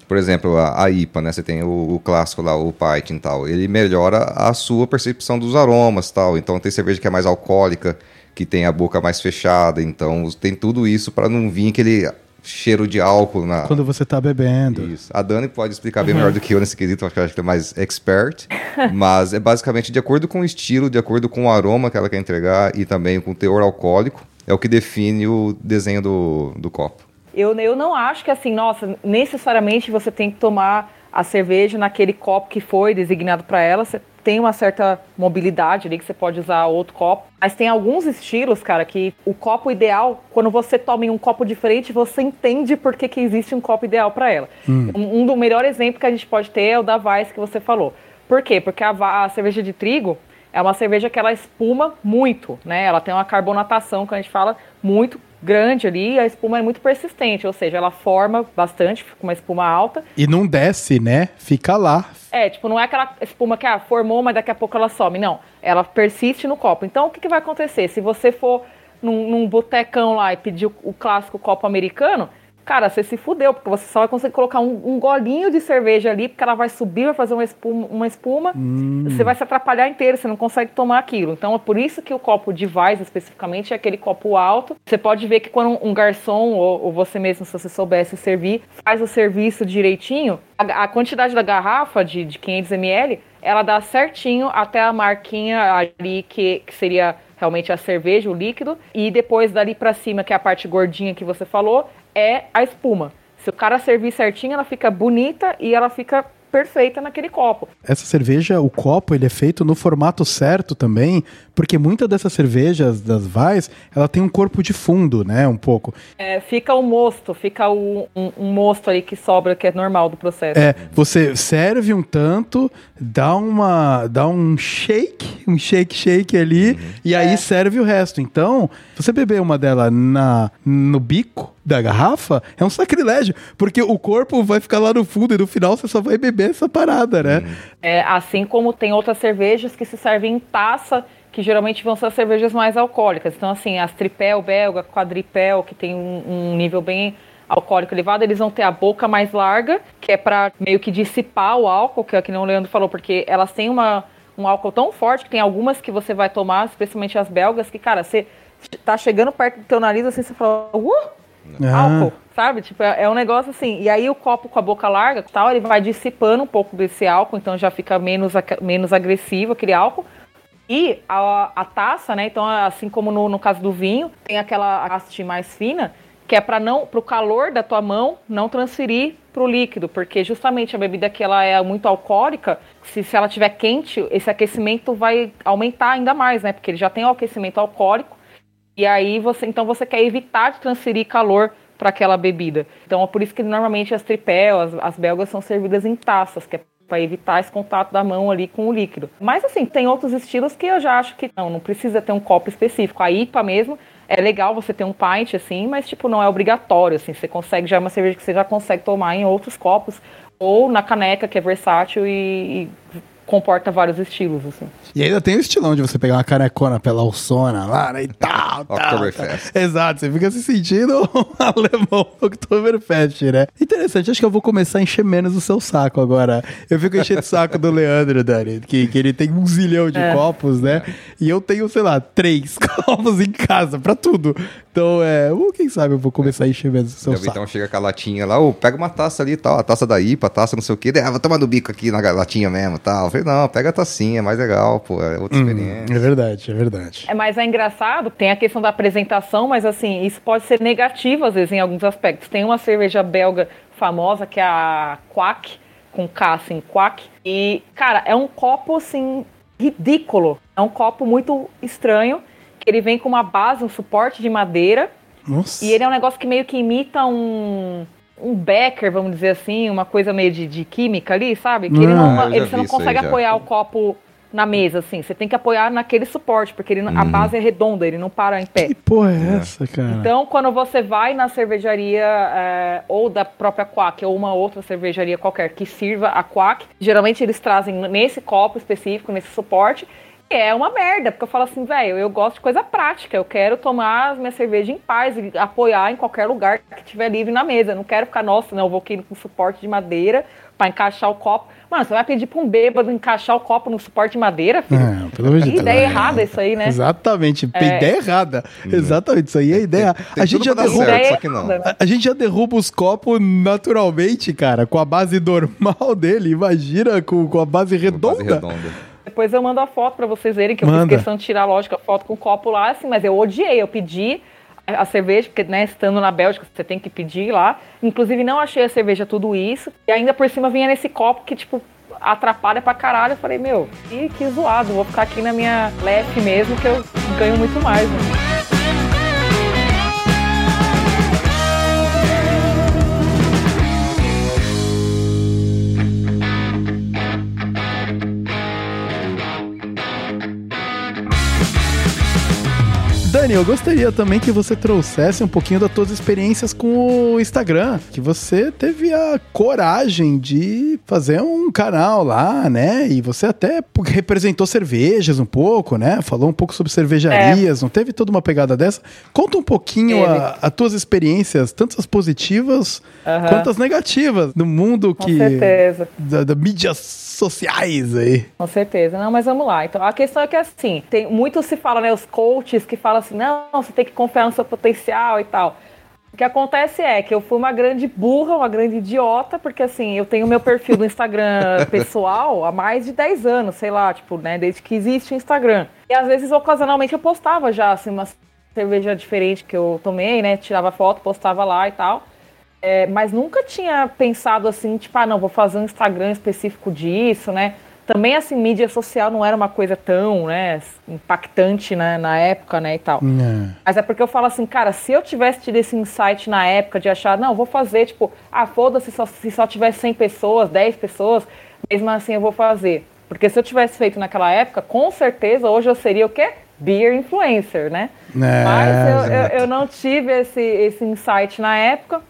por exemplo, a, a IPA, né? Você tem o, o, clássico lá, o Pint e tal. Ele melhora a sua percepção dos aromas tal. Então, tem cerveja que é mais alcoólica, que tem a boca mais fechada. Então, tem tudo isso para não vir aquele cheiro de álcool na. Quando você está bebendo. Isso. A Dani pode explicar bem uhum. melhor do que eu nesse quesito, acho que ela é mais expert. mas é basicamente de acordo com o estilo, de acordo com o aroma que ela quer entregar e também com o teor alcoólico, é o que define o desenho do, do copo. Eu, eu não acho que assim, nossa, necessariamente você tem que tomar a cerveja naquele copo que foi designado para ela. Você tem uma certa mobilidade ali que você pode usar outro copo. Mas tem alguns estilos, cara, que o copo ideal, quando você toma em um copo diferente, você entende por que, que existe um copo ideal para ela. Hum. Um, um do melhor exemplo que a gente pode ter é o da Weiss que você falou. Por quê? Porque a, a cerveja de trigo é uma cerveja que ela espuma muito, né? Ela tem uma carbonatação, que a gente fala, muito grande ali, a espuma é muito persistente, ou seja, ela forma bastante, fica uma espuma alta. E não desce, né? Fica lá. É, tipo, não é aquela espuma que ah, formou, mas daqui a pouco ela some. Não, ela persiste no copo. Então, o que, que vai acontecer? Se você for num, num botecão lá e pedir o, o clássico copo americano, cara, você se fudeu, porque você só vai conseguir colocar um, um golinho de cerveja ali, porque ela vai subir, vai fazer uma espuma, uma espuma hum. você vai se atrapalhar inteiro, você não consegue tomar aquilo. Então é por isso que o copo de Weiss, especificamente, é aquele copo alto. Você pode ver que quando um garçom, ou, ou você mesmo, se você soubesse servir, faz o serviço direitinho, a, a quantidade da garrafa de, de 500 ml, ela dá certinho até a marquinha ali que, que seria realmente a cerveja, o líquido, e depois dali para cima, que é a parte gordinha que você falou, é a espuma. Se o cara servir certinho, ela fica bonita e ela fica perfeita naquele copo. Essa cerveja, o copo, ele é feito no formato certo também, porque muitas dessas cervejas das Vais, ela tem um corpo de fundo, né, um pouco. É, fica o mosto, fica o, um, um, mosto aí que sobra, que é normal do processo. É, você serve um tanto, dá uma, dá um shake, um shake shake ali, uhum. e aí é. serve o resto. Então, se você beber uma dela na, no bico, da garrafa é um sacrilégio, porque o corpo vai ficar lá no fundo e no final você só vai beber essa parada, né? É, assim como tem outras cervejas que se servem em taça, que geralmente vão ser as cervejas mais alcoólicas. Então, assim, as tripel belga, quadripel, que tem um, um nível bem alcoólico elevado, eles vão ter a boca mais larga, que é para meio que dissipar o álcool, que é que o Leandro falou, porque elas têm uma, um álcool tão forte que tem algumas que você vai tomar, especialmente as belgas, que, cara, você tá chegando perto do teu nariz assim, você fala, uh, ah. álcool, sabe? Tipo, é, é, um negócio assim. E aí o copo com a boca larga, tal, ele vai dissipando um pouco desse álcool, então já fica menos, menos agressivo aquele álcool. E a, a taça, né? Então, assim como no, no caso do vinho, tem aquela haste mais fina, que é para não, para o calor da tua mão não transferir para o líquido, porque justamente a bebida que ela é muito alcoólica, se, se ela tiver quente, esse aquecimento vai aumentar ainda mais, né? Porque ele já tem o aquecimento alcoólico e aí você, então você quer evitar de transferir calor para aquela bebida. Então é por isso que normalmente as tripel, as, as belgas são servidas em taças, que é para evitar esse contato da mão ali com o líquido. Mas assim, tem outros estilos que eu já acho que não, não precisa ter um copo específico. A IPA mesmo é legal você ter um pint assim, mas tipo não é obrigatório assim. Você consegue já é uma cerveja que você já consegue tomar em outros copos ou na caneca que é versátil e, e comporta vários estilos, assim. E ainda tem o estilão de você pegar uma canecona pela Alçona lá, né, e tal, tal. Exato, você fica se sentindo um alemão Oktoberfest, né? Interessante, acho que eu vou começar a encher menos o seu saco agora. Eu fico enchendo o saco do Leandro, Dani, que, que ele tem um zilhão de É. copos, né? E eu tenho, sei lá, três copos em casa pra tudo. Então, é, uh, quem sabe eu vou começar a encher menos o seu vi, saco. então chega com a latinha lá, ô, pega uma taça ali e tal, a taça da IPA, a taça não sei o quê. Ah, vou tomar no bico aqui na latinha mesmo tal. Falei, não, pega a tacinha, é mais legal, pô, é outra experiência. É verdade, é verdade. É, mas é engraçado, tem a questão da apresentação, mas assim, isso pode ser negativo às vezes em alguns aspectos. Tem uma cerveja belga famosa que é a Quack, com K assim, Quack, e cara, é um copo assim ridículo. É um copo muito estranho, que ele vem com uma base, um suporte de madeira, Nossa. e ele é um negócio que meio que imita um um becker, vamos dizer assim, uma coisa meio de, de química ali, sabe? Que ele não, ele, você não consegue já. apoiar o copo na mesa, assim. Você tem que apoiar naquele suporte, porque ele, a base é redonda, ele não para em pé. Que porra é essa, cara? Então, quando você vai na cervejaria é, ou da própria Quack ou uma outra cervejaria qualquer que sirva a Quack, geralmente eles trazem nesse copo específico, nesse suporte, é uma merda, porque eu falo assim, velho, eu gosto de coisa prática, eu quero tomar minha cerveja em paz e apoiar em qualquer lugar que tiver livre na mesa. Eu não quero ficar, nossa, não, eu vou aqui com suporte de madeira pra encaixar o copo. Mano, você vai pedir pra um bêbado encaixar o copo no suporte de madeira, filho? Não, pelo amor de Que Deus. ideia errada isso aí, né? Exatamente, É. ideia errada. Exatamente, isso aí é ideia. tem a gente já derruba. certo. Ideia só que não. errada? A, a gente já derruba os copos naturalmente, cara, com a base normal dele. Imagina com, com a base Base redonda. Depois eu mando a foto pra vocês verem, que eu Manda. fiz questão de tirar, lógico, a foto com o copo lá, assim, mas eu odiei, eu pedi a a cerveja, porque, né, estando na Bélgica, você tem que pedir lá. Inclusive, não achei a cerveja tudo isso. E ainda por cima vinha nesse copo que, tipo, atrapalha pra caralho. Eu falei, meu, que, que zoado, vou ficar aqui na minha lef mesmo, que eu ganho muito mais. Né? Dani, eu gostaria também que você trouxesse um pouquinho das suas experiências com o Instagram, que você teve a coragem de fazer um canal lá, né? E você até representou cervejas um pouco, né? Falou um pouco sobre cervejarias, não teve toda uma pegada dessa? Conta um pouquinho as tuas experiências, tanto as positivas Aham. quanto as negativas, no mundo Com que certeza. da, da mídias sociais aí. Com certeza. Não, mas vamos lá. Então, a questão é que, assim, tem muito se fala, né, os coaches que falam assim, não, você tem que confiar no seu potencial e tal. O que acontece é que eu fui uma grande burra, uma grande idiota, porque, assim, eu tenho meu perfil do Instagram pessoal há mais de 10 anos, sei lá, tipo, né, desde que existe o Instagram. E, às vezes, ocasionalmente, eu postava já, assim, uma cerveja diferente que eu tomei, né, tirava foto, postava lá e tal. É, mas nunca tinha pensado assim, tipo, ah, não, vou fazer um Instagram específico disso, né? Também, assim, mídia social não era uma coisa tão, né, impactante né, na época, né, e tal. É. Mas é porque eu falo assim, cara, se eu tivesse tido esse insight na época de achar, não, vou fazer, tipo, ah, foda-se só, se só tivesse 100 pessoas, 10 pessoas, mesmo assim eu vou fazer. Porque se eu tivesse feito naquela época, com certeza hoje eu seria o quê? Beer influencer, né? É, Mas eu, eu, eu não tive esse, esse insight na época.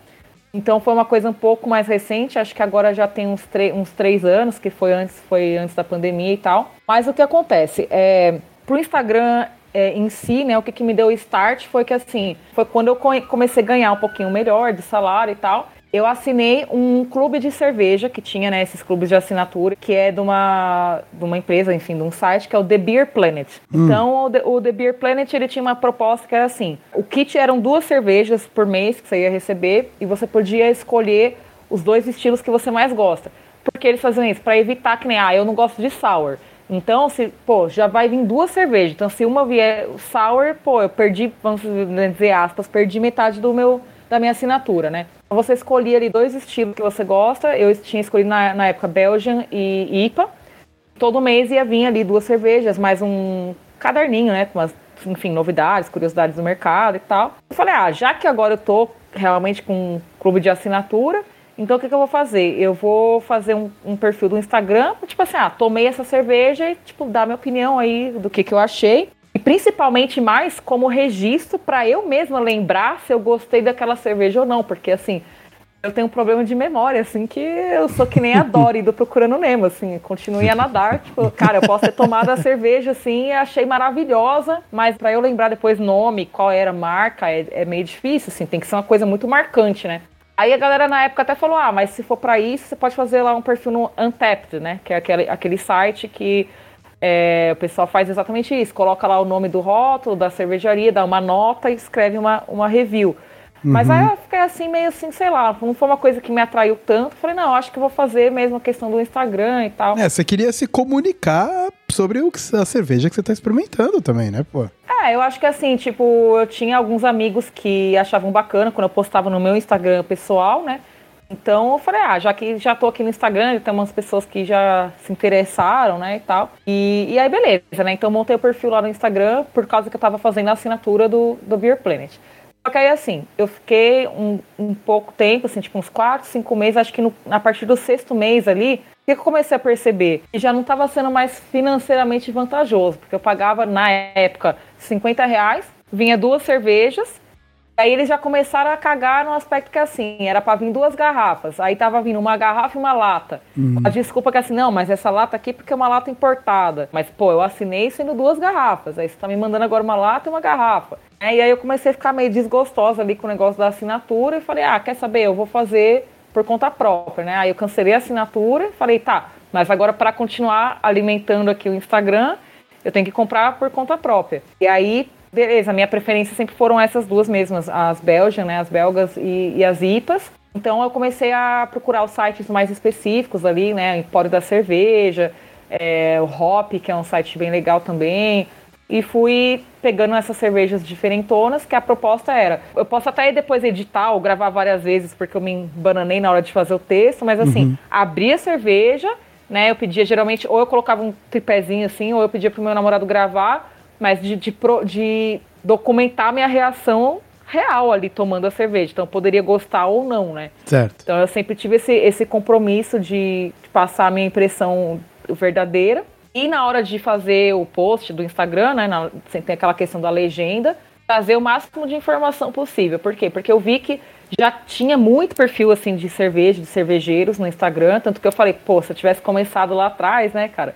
Então foi uma coisa um pouco mais recente, acho que agora já tem uns, uns três anos, que foi antes, foi antes da pandemia e tal. Mas o que acontece? É, pro Instagram é, em si, né, o que, que me deu o start foi que assim, foi quando eu co- comecei a ganhar um pouquinho melhor de salário e tal. Eu assinei um clube de cerveja que tinha, né, esses clubes de assinatura, que é de uma, de uma empresa, enfim, de um site, que é o The Beer Planet. Então, o The, o The Beer Planet, ele tinha uma proposta que era assim, o kit eram duas cervejas por mês que você ia receber e você podia escolher os dois estilos que você mais gosta. Porque eles faziam isso, para evitar que nem, ah, eu não gosto de sour. Então, se, pô, já vai vir duas cervejas. Então, se uma vier sour, pô, eu perdi, vamos dizer aspas, perdi metade do meu, da minha assinatura, né? Você escolhia ali dois estilos que você gosta. Eu tinha escolhido na, na época Belgian e IPA. Todo mês ia vir ali duas cervejas, mais um caderninho, né? Com as, enfim, novidades, curiosidades do mercado e tal. Eu falei, ah, já que agora eu tô realmente com um clube de assinatura, então o que, que eu vou fazer? Eu vou fazer um, um perfil do Instagram, tipo assim, ah, tomei essa cerveja e, tipo, dar minha opinião aí do que, que eu achei. E principalmente mais como registro para eu mesma lembrar se eu gostei daquela cerveja ou não, porque assim, eu tenho um problema de memória, assim, que eu sou que nem a Dory do Procurando Nemo, assim, continuei a nadar, tipo, cara, eu posso ter tomado a cerveja, assim, e achei maravilhosa, mas para eu lembrar depois nome, qual era a marca, é, é meio difícil, assim, tem que ser uma coisa muito marcante, né? Aí a galera na época até falou: ah, mas se for para isso, você pode fazer lá um perfil no Untapped, né? Que é aquele, aquele site que é, o pessoal faz exatamente isso: coloca lá o nome do rótulo, da cervejaria, dá uma nota e escreve uma, uma review. Uhum. Mas aí eu fiquei assim, meio assim, sei lá, não foi uma coisa que me atraiu tanto. Falei, não, acho que vou fazer mesmo a questão do Instagram e tal. É, você queria se comunicar sobre o que, a cerveja que você está experimentando também, né, pô? É, eu acho que assim, tipo, eu tinha alguns amigos que achavam bacana quando eu postava no meu Instagram pessoal, né? Então eu falei, ah, já que já tô aqui no Instagram, tem umas pessoas que já se interessaram, né, e tal. E, e aí, beleza, né? Então montei o perfil lá no Instagram por causa que eu tava fazendo a assinatura do, do Beer Planet. Só que aí, assim, eu fiquei um, um pouco tempo, assim, tipo uns 4, 5 meses, acho que no, a partir do sexto mês ali, que eu comecei a perceber? Que já não estava sendo mais financeiramente vantajoso, porque eu pagava, na época, 50 reais, vinha duas cervejas, Aí eles já começaram a cagar no aspecto que assim, era para vir duas garrafas. Aí tava vindo uma garrafa e uma lata. Uhum. A desculpa que assim, não, mas essa lata aqui porque é uma lata importada. Mas, pô, eu assinei sendo duas garrafas. Aí você tá me mandando agora uma lata e uma garrafa. É, e aí eu comecei a ficar meio desgostosa ali com o negócio da assinatura e falei, ah, quer saber, eu vou fazer por conta própria, né? Aí eu cancelei a assinatura e falei, tá, mas agora para continuar alimentando aqui o Instagram, eu tenho que comprar por conta própria. E aí Beleza, minha preferência sempre foram essas duas mesmas, as belgas, né, as belgas e, e, as IPAs. Então eu comecei a procurar os sites mais específicos ali, né, Empório da Cerveja, é, o Hop, que é um site bem legal também, e fui pegando essas cervejas diferentonas, que a proposta era, eu posso até depois editar ou gravar várias vezes, porque eu me embananei na hora de fazer o texto, mas assim, uhum. abria a cerveja, né, eu pedia geralmente, ou eu colocava um tripézinho assim, ou eu pedia pro meu namorado gravar, mas de, de, de documentar minha reação real ali tomando a cerveja. Então, eu poderia gostar ou não, né? Certo. Então, eu sempre tive esse, esse compromisso de, de passar a minha impressão verdadeira. E na hora de fazer o post do Instagram, né? Na, tem aquela questão da legenda, trazer o máximo de informação possível. Por quê? Porque eu vi que já tinha muito perfil assim de cerveja, de cervejeiros no Instagram, tanto que eu falei, pô, se eu tivesse começado lá atrás, né, cara,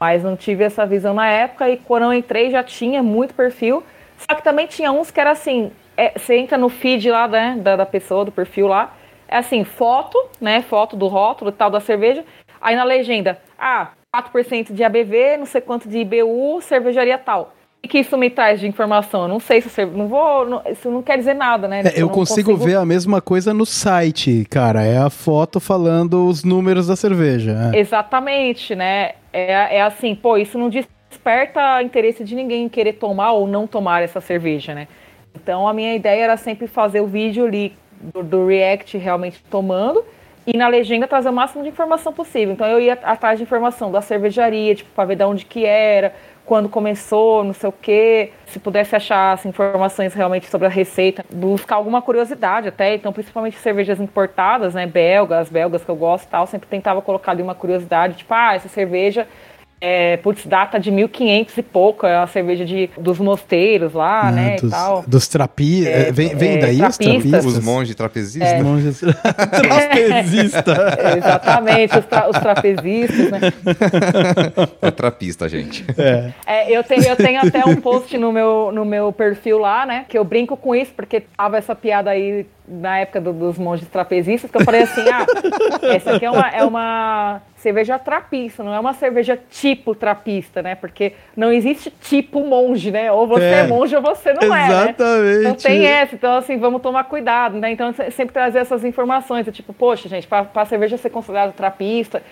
mas não tive essa visão na época e quando eu entrei já tinha muito perfil. Só que também tinha uns que era assim, é, você entra no feed lá, né, da, da pessoa, do perfil lá, é assim, foto, né, foto do rótulo e tal da cerveja, aí na legenda, ah, 4% de ABV, não sei quanto de IBU, cervejaria tal que isso me traz de informação? Eu não sei se você. Não vou. Não, isso não quer dizer nada, né? É, eu, consigo, consigo, ver a mesma coisa no site, cara. É a foto falando os números da cerveja. É. Exatamente, né? É, é assim, pô, isso não desperta interesse de ninguém querer tomar ou não tomar essa cerveja, né? Então a minha ideia era sempre fazer o vídeo ali do, do React realmente tomando e na legenda trazer o máximo de informação possível. Então eu ia atrás de informação da cervejaria, tipo, para ver de onde que era, quando começou, não sei o quê. Se pudesse achar assim, informações realmente sobre a receita, buscar alguma curiosidade até. Então, principalmente cervejas importadas, né? Belgas, belgas que eu gosto e tal, sempre tentava colocar ali uma curiosidade, tipo, ah, essa cerveja é, putz, data de 1500 e pouco, é a cerveja de, dos mosteiros lá, ah, né, dos, e tal. Dos trapi... É, vem, vem é, daí os trapistas? Os monges trapezistas? É. Monges trapezista. exatamente, os, tra os, trapezistas, né. É trapista, gente. É. é. eu, tenho, eu tenho até um post no meu, no meu perfil lá, né, que eu brinco com isso, porque tava essa piada aí na época do, dos monges trapezistas, que eu falei assim, ah, essa aqui é uma, é uma cerveja trapista, não é uma cerveja tipo trapista, né? Porque não existe tipo monge, né? Ou você é, é monge ou você não exatamente. é, Exatamente. Né? Não tem essa, então assim, vamos tomar cuidado, né? Então sempre trazer essas informações, tipo, poxa, gente, para a cerveja ser considerada trapista,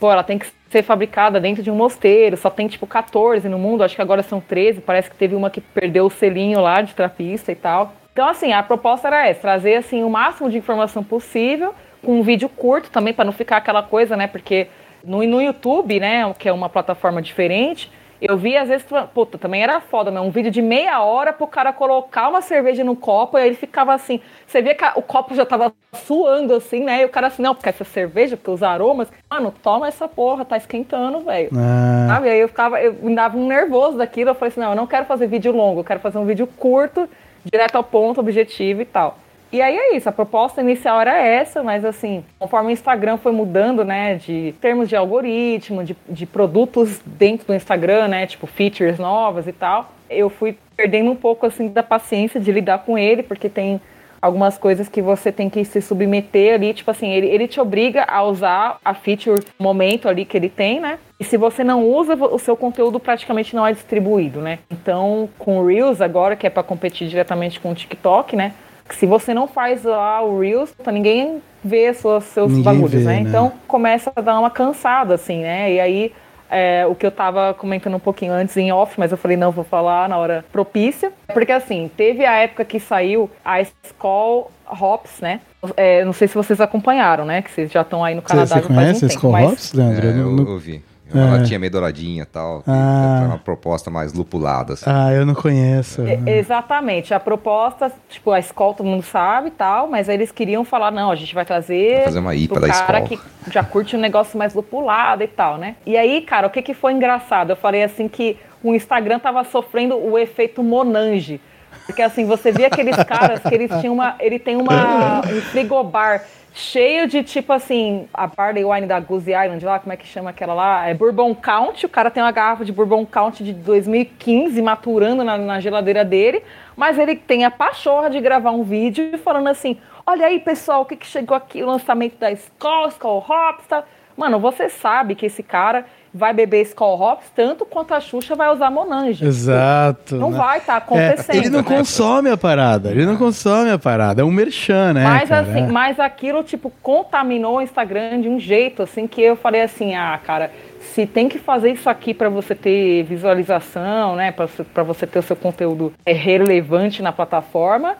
pô, ela tem que ser fabricada dentro de um mosteiro, só tem tipo 14 no mundo, acho que agora são 13, parece que teve uma que perdeu o selinho lá de trapista e tal. Então, assim, a proposta era essa, trazer assim o máximo de informação possível, com um vídeo curto também, para não ficar aquela coisa, né? Porque no, no YouTube, né, que é uma plataforma diferente, eu vi às vezes, puta, também era foda, né? Um vídeo de meia hora pro cara colocar uma cerveja no copo e aí ele ficava assim. Você via que o copo já tava suando assim, né? E o cara assim, não, porque essa cerveja, porque os aromas. Mano, toma essa porra, tá esquentando, velho. Ah. Sabe? Aí eu ficava, eu me dava um nervoso daquilo. Eu falei assim, não, eu não quero fazer vídeo longo, eu quero fazer um vídeo curto direto ao ponto, objetivo e tal. E aí é isso, a proposta inicial era essa, mas assim, conforme o Instagram foi mudando, né, de termos de algoritmo, de, de produtos dentro do Instagram, né, tipo features novas e tal, eu fui perdendo um pouco assim da paciência de lidar com ele, porque tem algumas coisas que você tem que se submeter ali, tipo assim, ele, ele te obriga a usar a feature momento ali que ele tem, né? E se você não usa, o seu conteúdo praticamente não é distribuído, né? Então, com o Reels agora, que é para competir diretamente com o TikTok, né? Se você não faz lá o Reels, ninguém vê seus, seus ninguém bagulhos, vê, né? né? Então começa a dar uma cansada, assim, né? E aí é, o que eu tava comentando um pouquinho antes em off, mas eu falei, não, vou falar na hora propícia. Porque assim, teve a época que saiu a Skull Hops, né? É, não sei se vocês acompanharam, né? Que vocês já estão aí no Canadá. Você, você conhece a Skull mas... Hops, Leandro? É, eu, eu, eu vi. É. Ela tinha meio douradinha e tal. Ah. Uma proposta mais lupulada. Assim. Ah, eu não conheço. É, exatamente. A proposta, tipo, a escola todo mundo sabe e tal, mas eles queriam falar, não, a gente vai trazer. Vai fazer uma IPA da cara que já curte um negócio mais lupulado e tal, né? E aí, cara, o que, que foi engraçado? Eu falei assim que o Instagram tava sofrendo o efeito Monange. Porque assim, você via aqueles caras que eles tinham uma. Ele tem uma, um frigobar cheio de tipo assim, a Barley Wine da Goose Island lá, como é que chama aquela lá? É Bourbon Count. O cara tem uma garrafa de Bourbon Count de 2015 maturando na, na geladeira dele, mas ele tem a pachorra de gravar um vídeo falando assim: olha aí pessoal, o que, que chegou aqui, o lançamento da Skull, Skull Hops? Mano, você sabe que esse cara vai beber Skull Hops tanto quanto a Xuxa vai usar Monange. Exato. Não né? vai estar tá acontecendo. É, ele não né? consome a parada, ele não consome a parada, é um merchan, né? Mas cara? assim, é. mas aquilo tipo contaminou o Instagram de um jeito assim que eu falei assim: "Ah, cara, se tem que fazer isso aqui para você ter visualização, né, para você ter o seu conteúdo é, relevante na plataforma,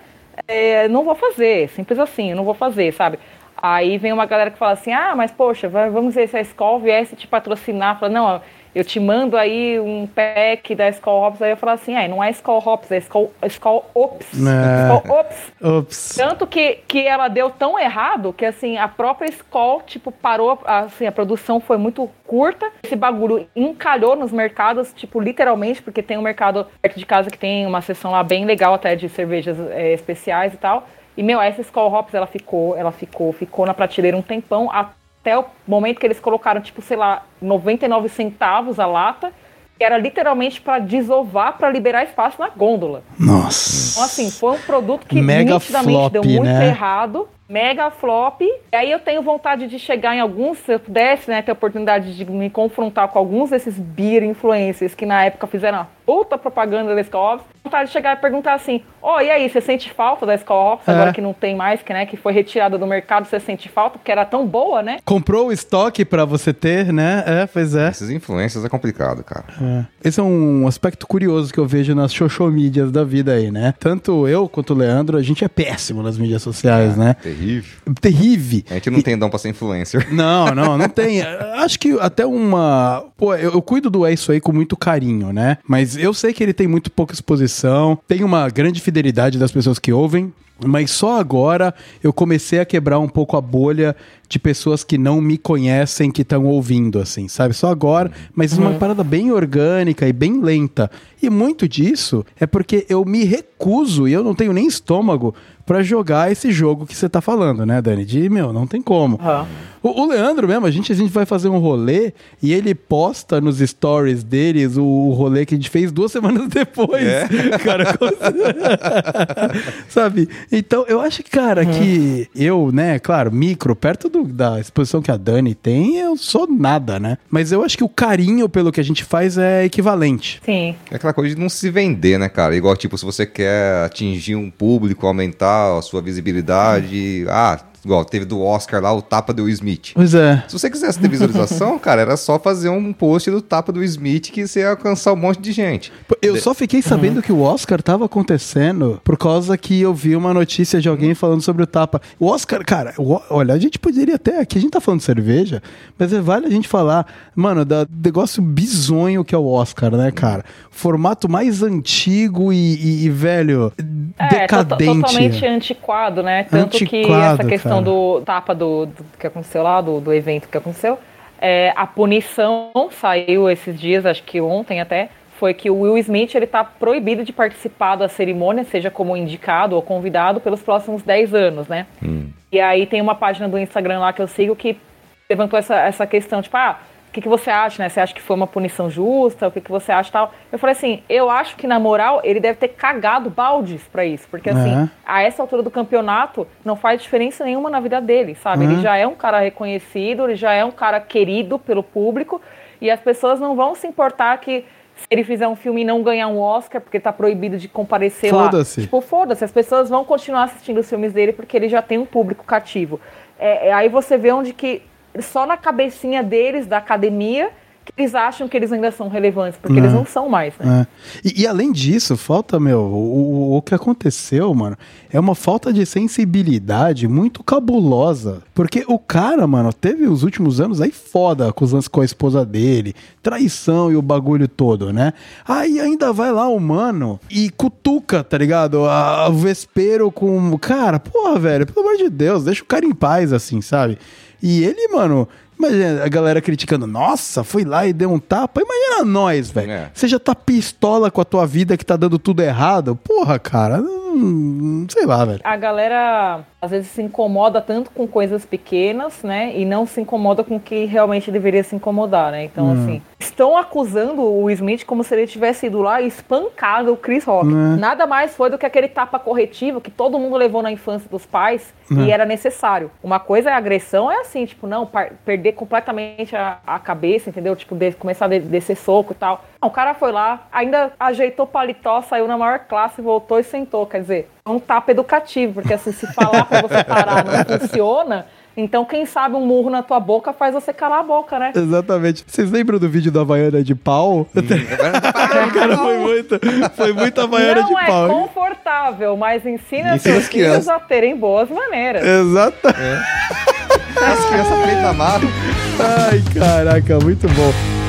é, não vou fazer, simples assim, eu não vou fazer, sabe? Aí vem uma galera que fala assim: ah, mas poxa, vamos ver se a escola viesse te patrocinar. Fala, não, eu te mando aí um pack da Skull Hops, aí eu falo assim, é, não é Skull Hops, é Skull, Skull Ops. É. Skull Ops. Ops. Tanto que, que ela deu tão errado que, assim, a própria Skull, tipo, parou, assim, a produção foi muito curta, esse bagulho encalhou nos mercados, tipo, literalmente, porque tem um mercado perto de casa que tem uma seção lá bem legal até de cervejas é, especiais e tal, e, meu, essa Skull Hops, ela ficou, ela ficou, ficou na prateleira um tempão, até o momento que eles colocaram, tipo, sei lá, 99 centavos a lata, que era literalmente para desovar, para liberar espaço na gôndola. Nossa. Então, assim, foi um produto que Mega nitidamente flop, deu muito né? errado mega flop. E aí eu tenho vontade de chegar em alguns, se eu pudesse, né, ter a oportunidade de me confrontar com alguns desses beer influencers que na época fizeram puta propaganda da Skull Hops. Vontade de chegar e perguntar assim: Ó, oh, e aí, você sente falta da Hops, é. agora que não tem mais, que, né, que foi retirada do mercado, você sente falta, porque era tão boa, né? Comprou o estoque para você ter, né? É, pois é. Esses influencers é complicado, cara. É. Esse é um aspecto curioso que eu vejo nas social mídias da vida aí, né? Tanto eu quanto o Leandro, a gente é péssimo nas mídias sociais, é, né? Terrível. Terrível. A gente não e... tem dom pra ser influencer. Não, não, não tem. Acho que até uma. Pô, eu, eu, cuido do É Isso Aí com muito carinho, né? Mas eu sei que ele tem muito pouca exposição, tem uma grande fidelidade das pessoas que ouvem. Mas só agora eu comecei a quebrar um pouco a bolha de pessoas que não me conhecem, que estão ouvindo, assim, sabe? Só agora, mas uhum. uma parada bem orgânica e bem lenta. E muito disso é porque eu me recuso e eu não tenho nem estômago para jogar esse jogo que você tá falando, né, Dani? De, meu, não tem como. Uhum. O, o, Leandro mesmo, a gente, a gente vai fazer um rolê e ele posta nos stories deles o, o rolê que a gente fez duas semanas depois. É? Cara, sabe? Então, eu acho, cara, uhum. que eu, né, claro, micro, perto do, da exposição que a Dani tem, eu sou nada, né? Mas eu acho que o carinho pelo que a gente faz é equivalente. Sim. É aquela coisa de não se vender, né, cara? Igual, tipo, se você quer atingir um público, aumentar a sua visibilidade, ah, Igual teve do Oscar lá o tapa do Will Smith. Pois é. Se você quisesse ter visualização, cara, era só fazer um post do tapa do Will Smith que você ia alcançar um monte de gente. Eu só fiquei sabendo uhum. que o Oscar tava acontecendo por causa que eu vi uma notícia de alguém falando sobre o tapa. O Oscar, cara, o, olha, a gente poderia até. Aqui a gente tá falando de cerveja, mas é vale a gente falar, mano, da negócio bizonho que é o Oscar, né, cara? Formato mais antigo e, e, e velho, é, decadente. totalmente antiquado, né? Tanto antiquado, que essa questão questão do tapa do, do, que aconteceu lá, do, do evento que aconteceu. É, a punição saiu esses dias, acho que ontem até, foi que o Will Smith ele está proibido de participar da cerimônia, seja como indicado ou convidado, pelos próximos 10 anos, né? Hum. E aí tem uma página do Instagram lá que eu sigo que levantou essa, essa questão, tipo, ah, que, que você acha, né? Você acha que foi uma punição justa? O que, que você acha tal? Eu falei assim, eu acho que, na moral, ele deve ter cagado baldes para isso. Porque, assim, uhum. a essa altura do campeonato, não faz diferença nenhuma na vida dele, sabe? Uhum. Ele já é um cara reconhecido, ele já é um cara querido pelo público, e as pessoas não vão se importar que se ele fizer um filme e não ganhar um Oscar, porque tá proibido de comparecer foda lá. Foda-se. Tipo, foda-se, as pessoas vão continuar assistindo os filmes dele porque ele já tem um público cativo. É, é, aí você vê onde que só na cabecinha deles, da academia, que eles acham que eles ainda são relevantes, porque é. eles não são mais, né? É. E, e, além disso, falta, meu, o, o, o, que aconteceu, mano, é uma falta de sensibilidade muito cabulosa. Porque o cara, mano, teve os últimos anos aí foda com os lances com a esposa dele, traição e o bagulho todo, né? Aí ainda vai lá o mano e cutuca, tá ligado? O vespeiro com. Cara, porra, velho, pelo amor de Deus, deixa o cara em paz, assim, sabe? E ele, mano, Imagina a galera criticando, nossa, foi lá e deu um tapa. Imagina nós, velho. É. Você já tá pistola com a tua vida que tá dando tudo errado. Porra, cara, não, sei lá, velho. A galera às vezes se incomoda tanto com coisas pequenas, né? E não se incomoda com o que realmente deveria se incomodar, né? Então, hum. assim, estão acusando o Smith como se ele tivesse ido lá e espancado o Chris Rock. Hum. Nada mais foi do que aquele tapa corretivo que todo mundo levou na infância dos pais hum. e era necessário. Uma coisa é agressão, é assim, tipo, não, perder completamente a, a cabeça, entendeu? Tipo, de, começar a descer soco e tal. Não, o cara foi lá, ainda ajeitou o paletó, saiu na maior classe, voltou e sentou. Quer dizer, é um tapa educativo, porque assim, se falar pra você parar não funciona, então, quem sabe um murro na tua boca faz você calar a boca, né? Exatamente. Vocês lembram do vídeo da Havaiana de pau? Hum, cara, foi muito, foi muito Havaiana não de é pau. Não é confortável, mas ensina, seus filhos a terem boas maneiras. Exato. É. As crianças pretas amadas. Ai, caraca, muito bom.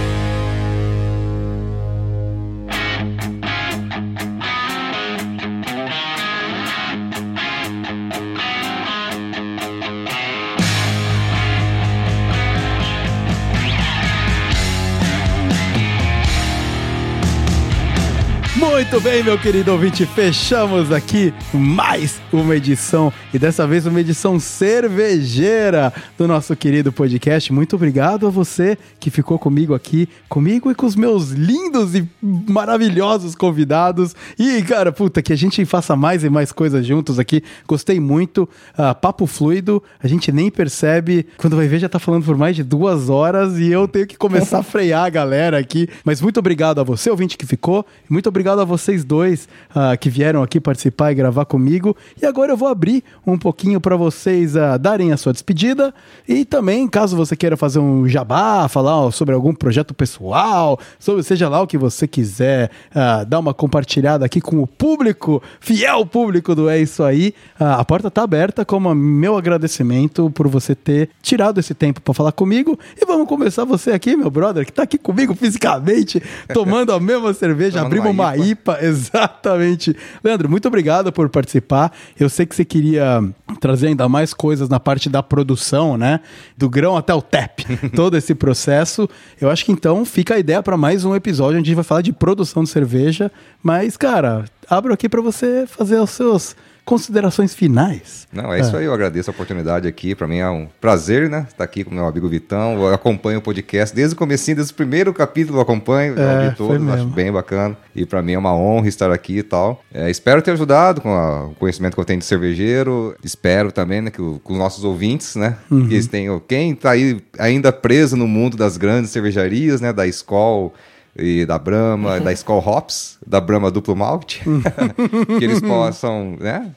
Muito bem, meu querido ouvinte, fechamos aqui mais uma edição e dessa vez uma edição cervejeira do nosso querido podcast. Muito obrigado a você que ficou comigo aqui, comigo e com os meus lindos e maravilhosos convidados. E, cara, puta, que a gente faça mais e mais coisas juntos aqui. Gostei muito. Uh, papo fluido, a gente nem percebe. Quando vai ver, já tá falando por mais de duas horas e eu tenho que começar a frear a galera aqui. Mas muito obrigado a você, ouvinte, que ficou. Muito obrigado a você vocês dois uh, que vieram aqui participar e gravar comigo. E agora eu vou abrir um pouquinho para vocês uh, darem a sua despedida. E também, caso você queira fazer um jabá, falar sobre algum projeto pessoal, sobre seja lá o que você quiser, uh, dar uma compartilhada aqui com o público, fiel público do É Isso Aí, a porta está aberta como meu agradecimento por você ter tirado esse tempo para falar comigo. E vamos começar você aqui, meu brother, que está aqui comigo fisicamente, tomando a mesma cerveja, abrimos uma IPA Exatamente. Leandro, muito obrigado por participar. Eu sei que você queria trazer ainda mais coisas na parte da produção, né? Do grão até o TEP, todo esse processo. Eu acho que então fica a ideia para mais um episódio onde a gente vai falar de produção de cerveja. Mas, cara, abro aqui para você fazer os seus considerações finais. Não, é isso é. aí. Eu agradeço a oportunidade aqui. Para mim é um prazer, né? Estar aqui com meu amigo Vitão. Eu acompanho o podcast desde o comecinho, desde o primeiro capítulo eu acompanho. É, ouvi todos, acho bem bacana. E para mim é uma honra estar aqui e tal. É, espero ter ajudado com a, o conhecimento que eu tenho de cervejeiro. Espero também né, que o, com os nossos ouvintes, né? Uhum. Que eles tenham. Quem está aí ainda preso no mundo das grandes cervejarias, né? Da escola e da Brahma, da Skull Hops, da Brahma Duplo Malte, que eles possam, né,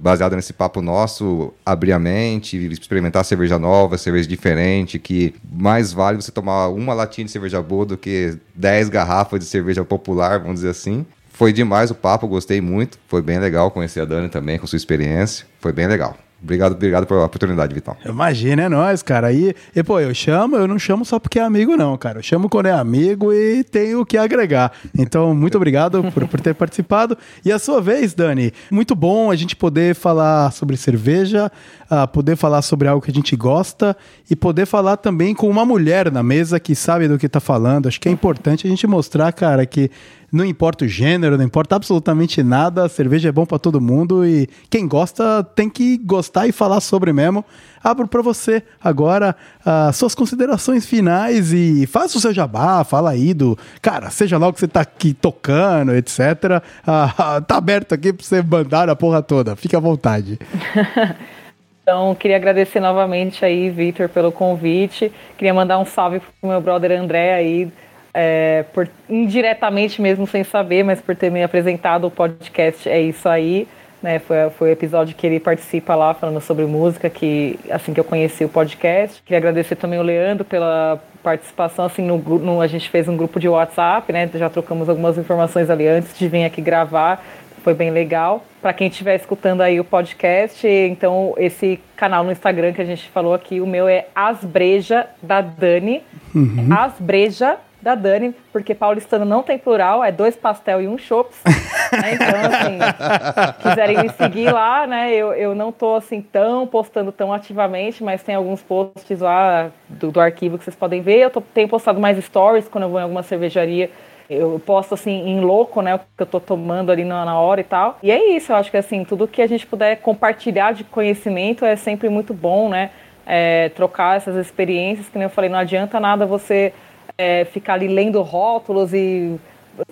baseado nesse papo nosso, abrir a mente, experimentar cerveja nova, cerveja diferente, que mais vale você tomar uma latinha de cerveja boa do que 10 garrafas de cerveja popular, vamos dizer assim. Foi demais o papo, gostei muito, foi bem legal conhecer a Dani também com sua experiência, foi bem legal. Obrigado, obrigado pela oportunidade, Vital. Imagina, é nóis, cara. E, e, pô, eu chamo, eu não chamo só porque é amigo, não, cara. Eu chamo quando é amigo e tenho o que agregar. Então, muito obrigado por, por ter participado. E a sua vez, Dani, muito bom a gente poder falar sobre cerveja, uh, poder falar sobre algo que a gente gosta e poder falar também com uma mulher na mesa que sabe do que tá falando. Acho que é importante a gente mostrar, cara, que não importa o gênero, não importa absolutamente nada, a cerveja é bom para todo mundo e quem gosta tem que gostar e falar sobre mesmo. Abro para você agora as suas considerações finais e faça o seu jabá, fala aí do, cara, seja lá o que você tá aqui tocando, etc. Ah, tá aberto aqui para você mandar a porra toda. Fique à vontade. Então, queria agradecer novamente aí, Vitor, pelo convite. Queria mandar um salve pro meu brother André aí, é, por, indiretamente mesmo sem saber, mas por ter me apresentado o podcast É Isso Aí. Né, foi, foi o episódio que ele participa lá falando sobre música, que assim que eu conheci o podcast. Queria agradecer também o Leandro pela participação, assim, no, no, a gente fez um grupo de WhatsApp, né, já trocamos algumas informações ali antes de vir aqui gravar, foi bem legal. Para quem estiver escutando aí o podcast, então esse canal no Instagram que a gente falou aqui, o meu é Asbreja da Dani, uhum. Asbreja da Dani, porque paulistano não tem plural, é dois pastel e um chops. né? Então, assim, quiserem me seguir lá, né? Eu, eu não tô assim tão postando tão ativamente, mas tem alguns posts lá do, do arquivo que vocês podem ver. Eu tô, tenho postado mais stories quando eu vou em alguma cervejaria. Eu posto assim em louco, né? O que eu tô tomando ali na, na hora e tal. E é isso, eu acho que assim, tudo que a gente puder compartilhar de conhecimento é sempre muito bom, né? É, trocar essas experiências, que nem eu falei, não adianta nada você é, ficar ali lendo rótulos e,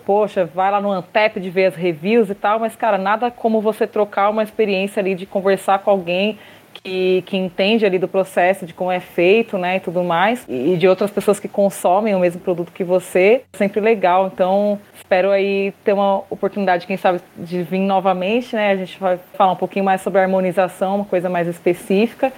poxa, vai lá no Antep de ver as reviews e tal, mas, cara, nada como você trocar uma experiência ali de conversar com alguém que, que entende ali do processo, de como é feito, né, e tudo mais, e, e de outras pessoas que consomem o mesmo produto que você, sempre legal. Então, espero aí ter uma oportunidade, quem sabe, de vir novamente, né, a gente vai falar um pouquinho mais sobre harmonização, uma coisa mais específica,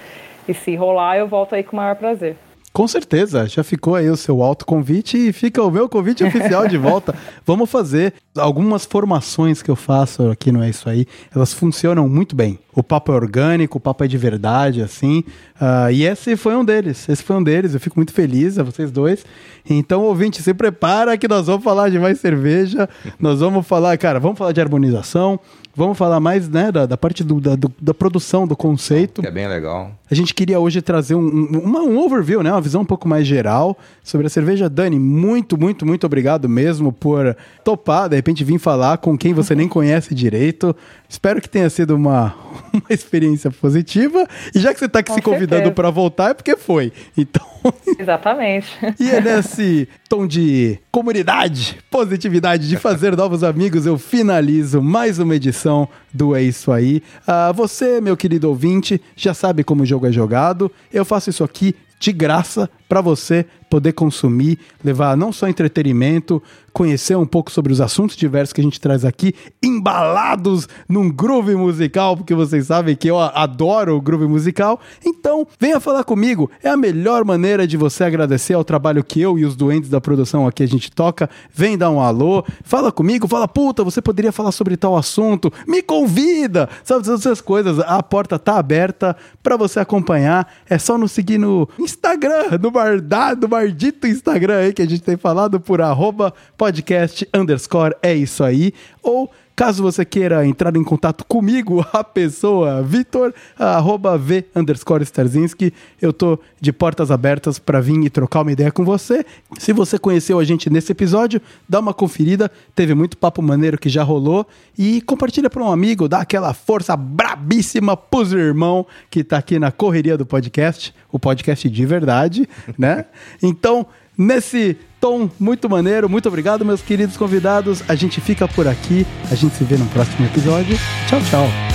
e se rolar, eu volto aí com o maior prazer. Com certeza, já ficou aí o seu autoconvite e fica o meu convite oficial de volta. Vamos fazer algumas formações que eu faço aqui, não é isso aí, elas funcionam muito bem. O papo é orgânico, o papo é de verdade, assim. Uh, e esse foi um deles. Esse foi um deles. Eu fico muito feliz, a vocês dois. Então, ouvinte, se prepara que nós vamos falar de mais cerveja. Nós vamos falar, cara, vamos falar de harmonização. Vamos falar mais né, da, da parte do, da, do, da, produção, do conceito. Que é bem legal. A gente queria hoje trazer um, um, uma, um overview, né, uma visão um pouco mais geral sobre a cerveja. Dani, muito, muito, muito obrigado mesmo por topar, de repente vir falar com quem você nem conhece direito. Espero que tenha sido uma, uma experiência positiva. E já que você está aqui com se convidando para voltar, é porque foi. Então. Exatamente. e é nesse tom de comunidade, positividade, de fazer novos amigos, eu finalizo mais uma edição do É Isso Aí. Uh, você, meu querido ouvinte, já sabe como o jogo é jogado. Eu faço isso aqui de graça para você poder consumir, levar não só entretenimento, conhecer um pouco sobre os assuntos diversos que a gente traz aqui, embalados num groove musical, porque vocês sabem que eu adoro o groove musical. Então, venha falar comigo. É a melhor maneira de você agradecer ao trabalho que eu e os doentes da produção aqui a gente toca. Vem dar um alô, fala comigo, fala, puta, você poderia falar sobre tal assunto, me convida, sabe, essas coisas. A porta tá aberta para você acompanhar. É só nos seguir no Instagram, no bardado, maldito Instagram aí que a gente tem falado por arroba podcast underscore é isso aí. Ou Caso você queira entrar em contato comigo, a pessoa Vitor, arroba V underscore Starzinski, eu tô de portas abertas para vir e trocar uma ideia com você. Se você conheceu a gente nesse episódio, dá uma conferida, teve muito papo maneiro que já rolou e compartilha para um amigo, dá aquela força brabíssima pros irmão que tá aqui na correria do podcast, o podcast de verdade, né? Então, nesse tom muito maneiro. Muito obrigado, meus queridos convidados. A gente fica por aqui. A gente se vê no próximo episódio. Tchau, tchau.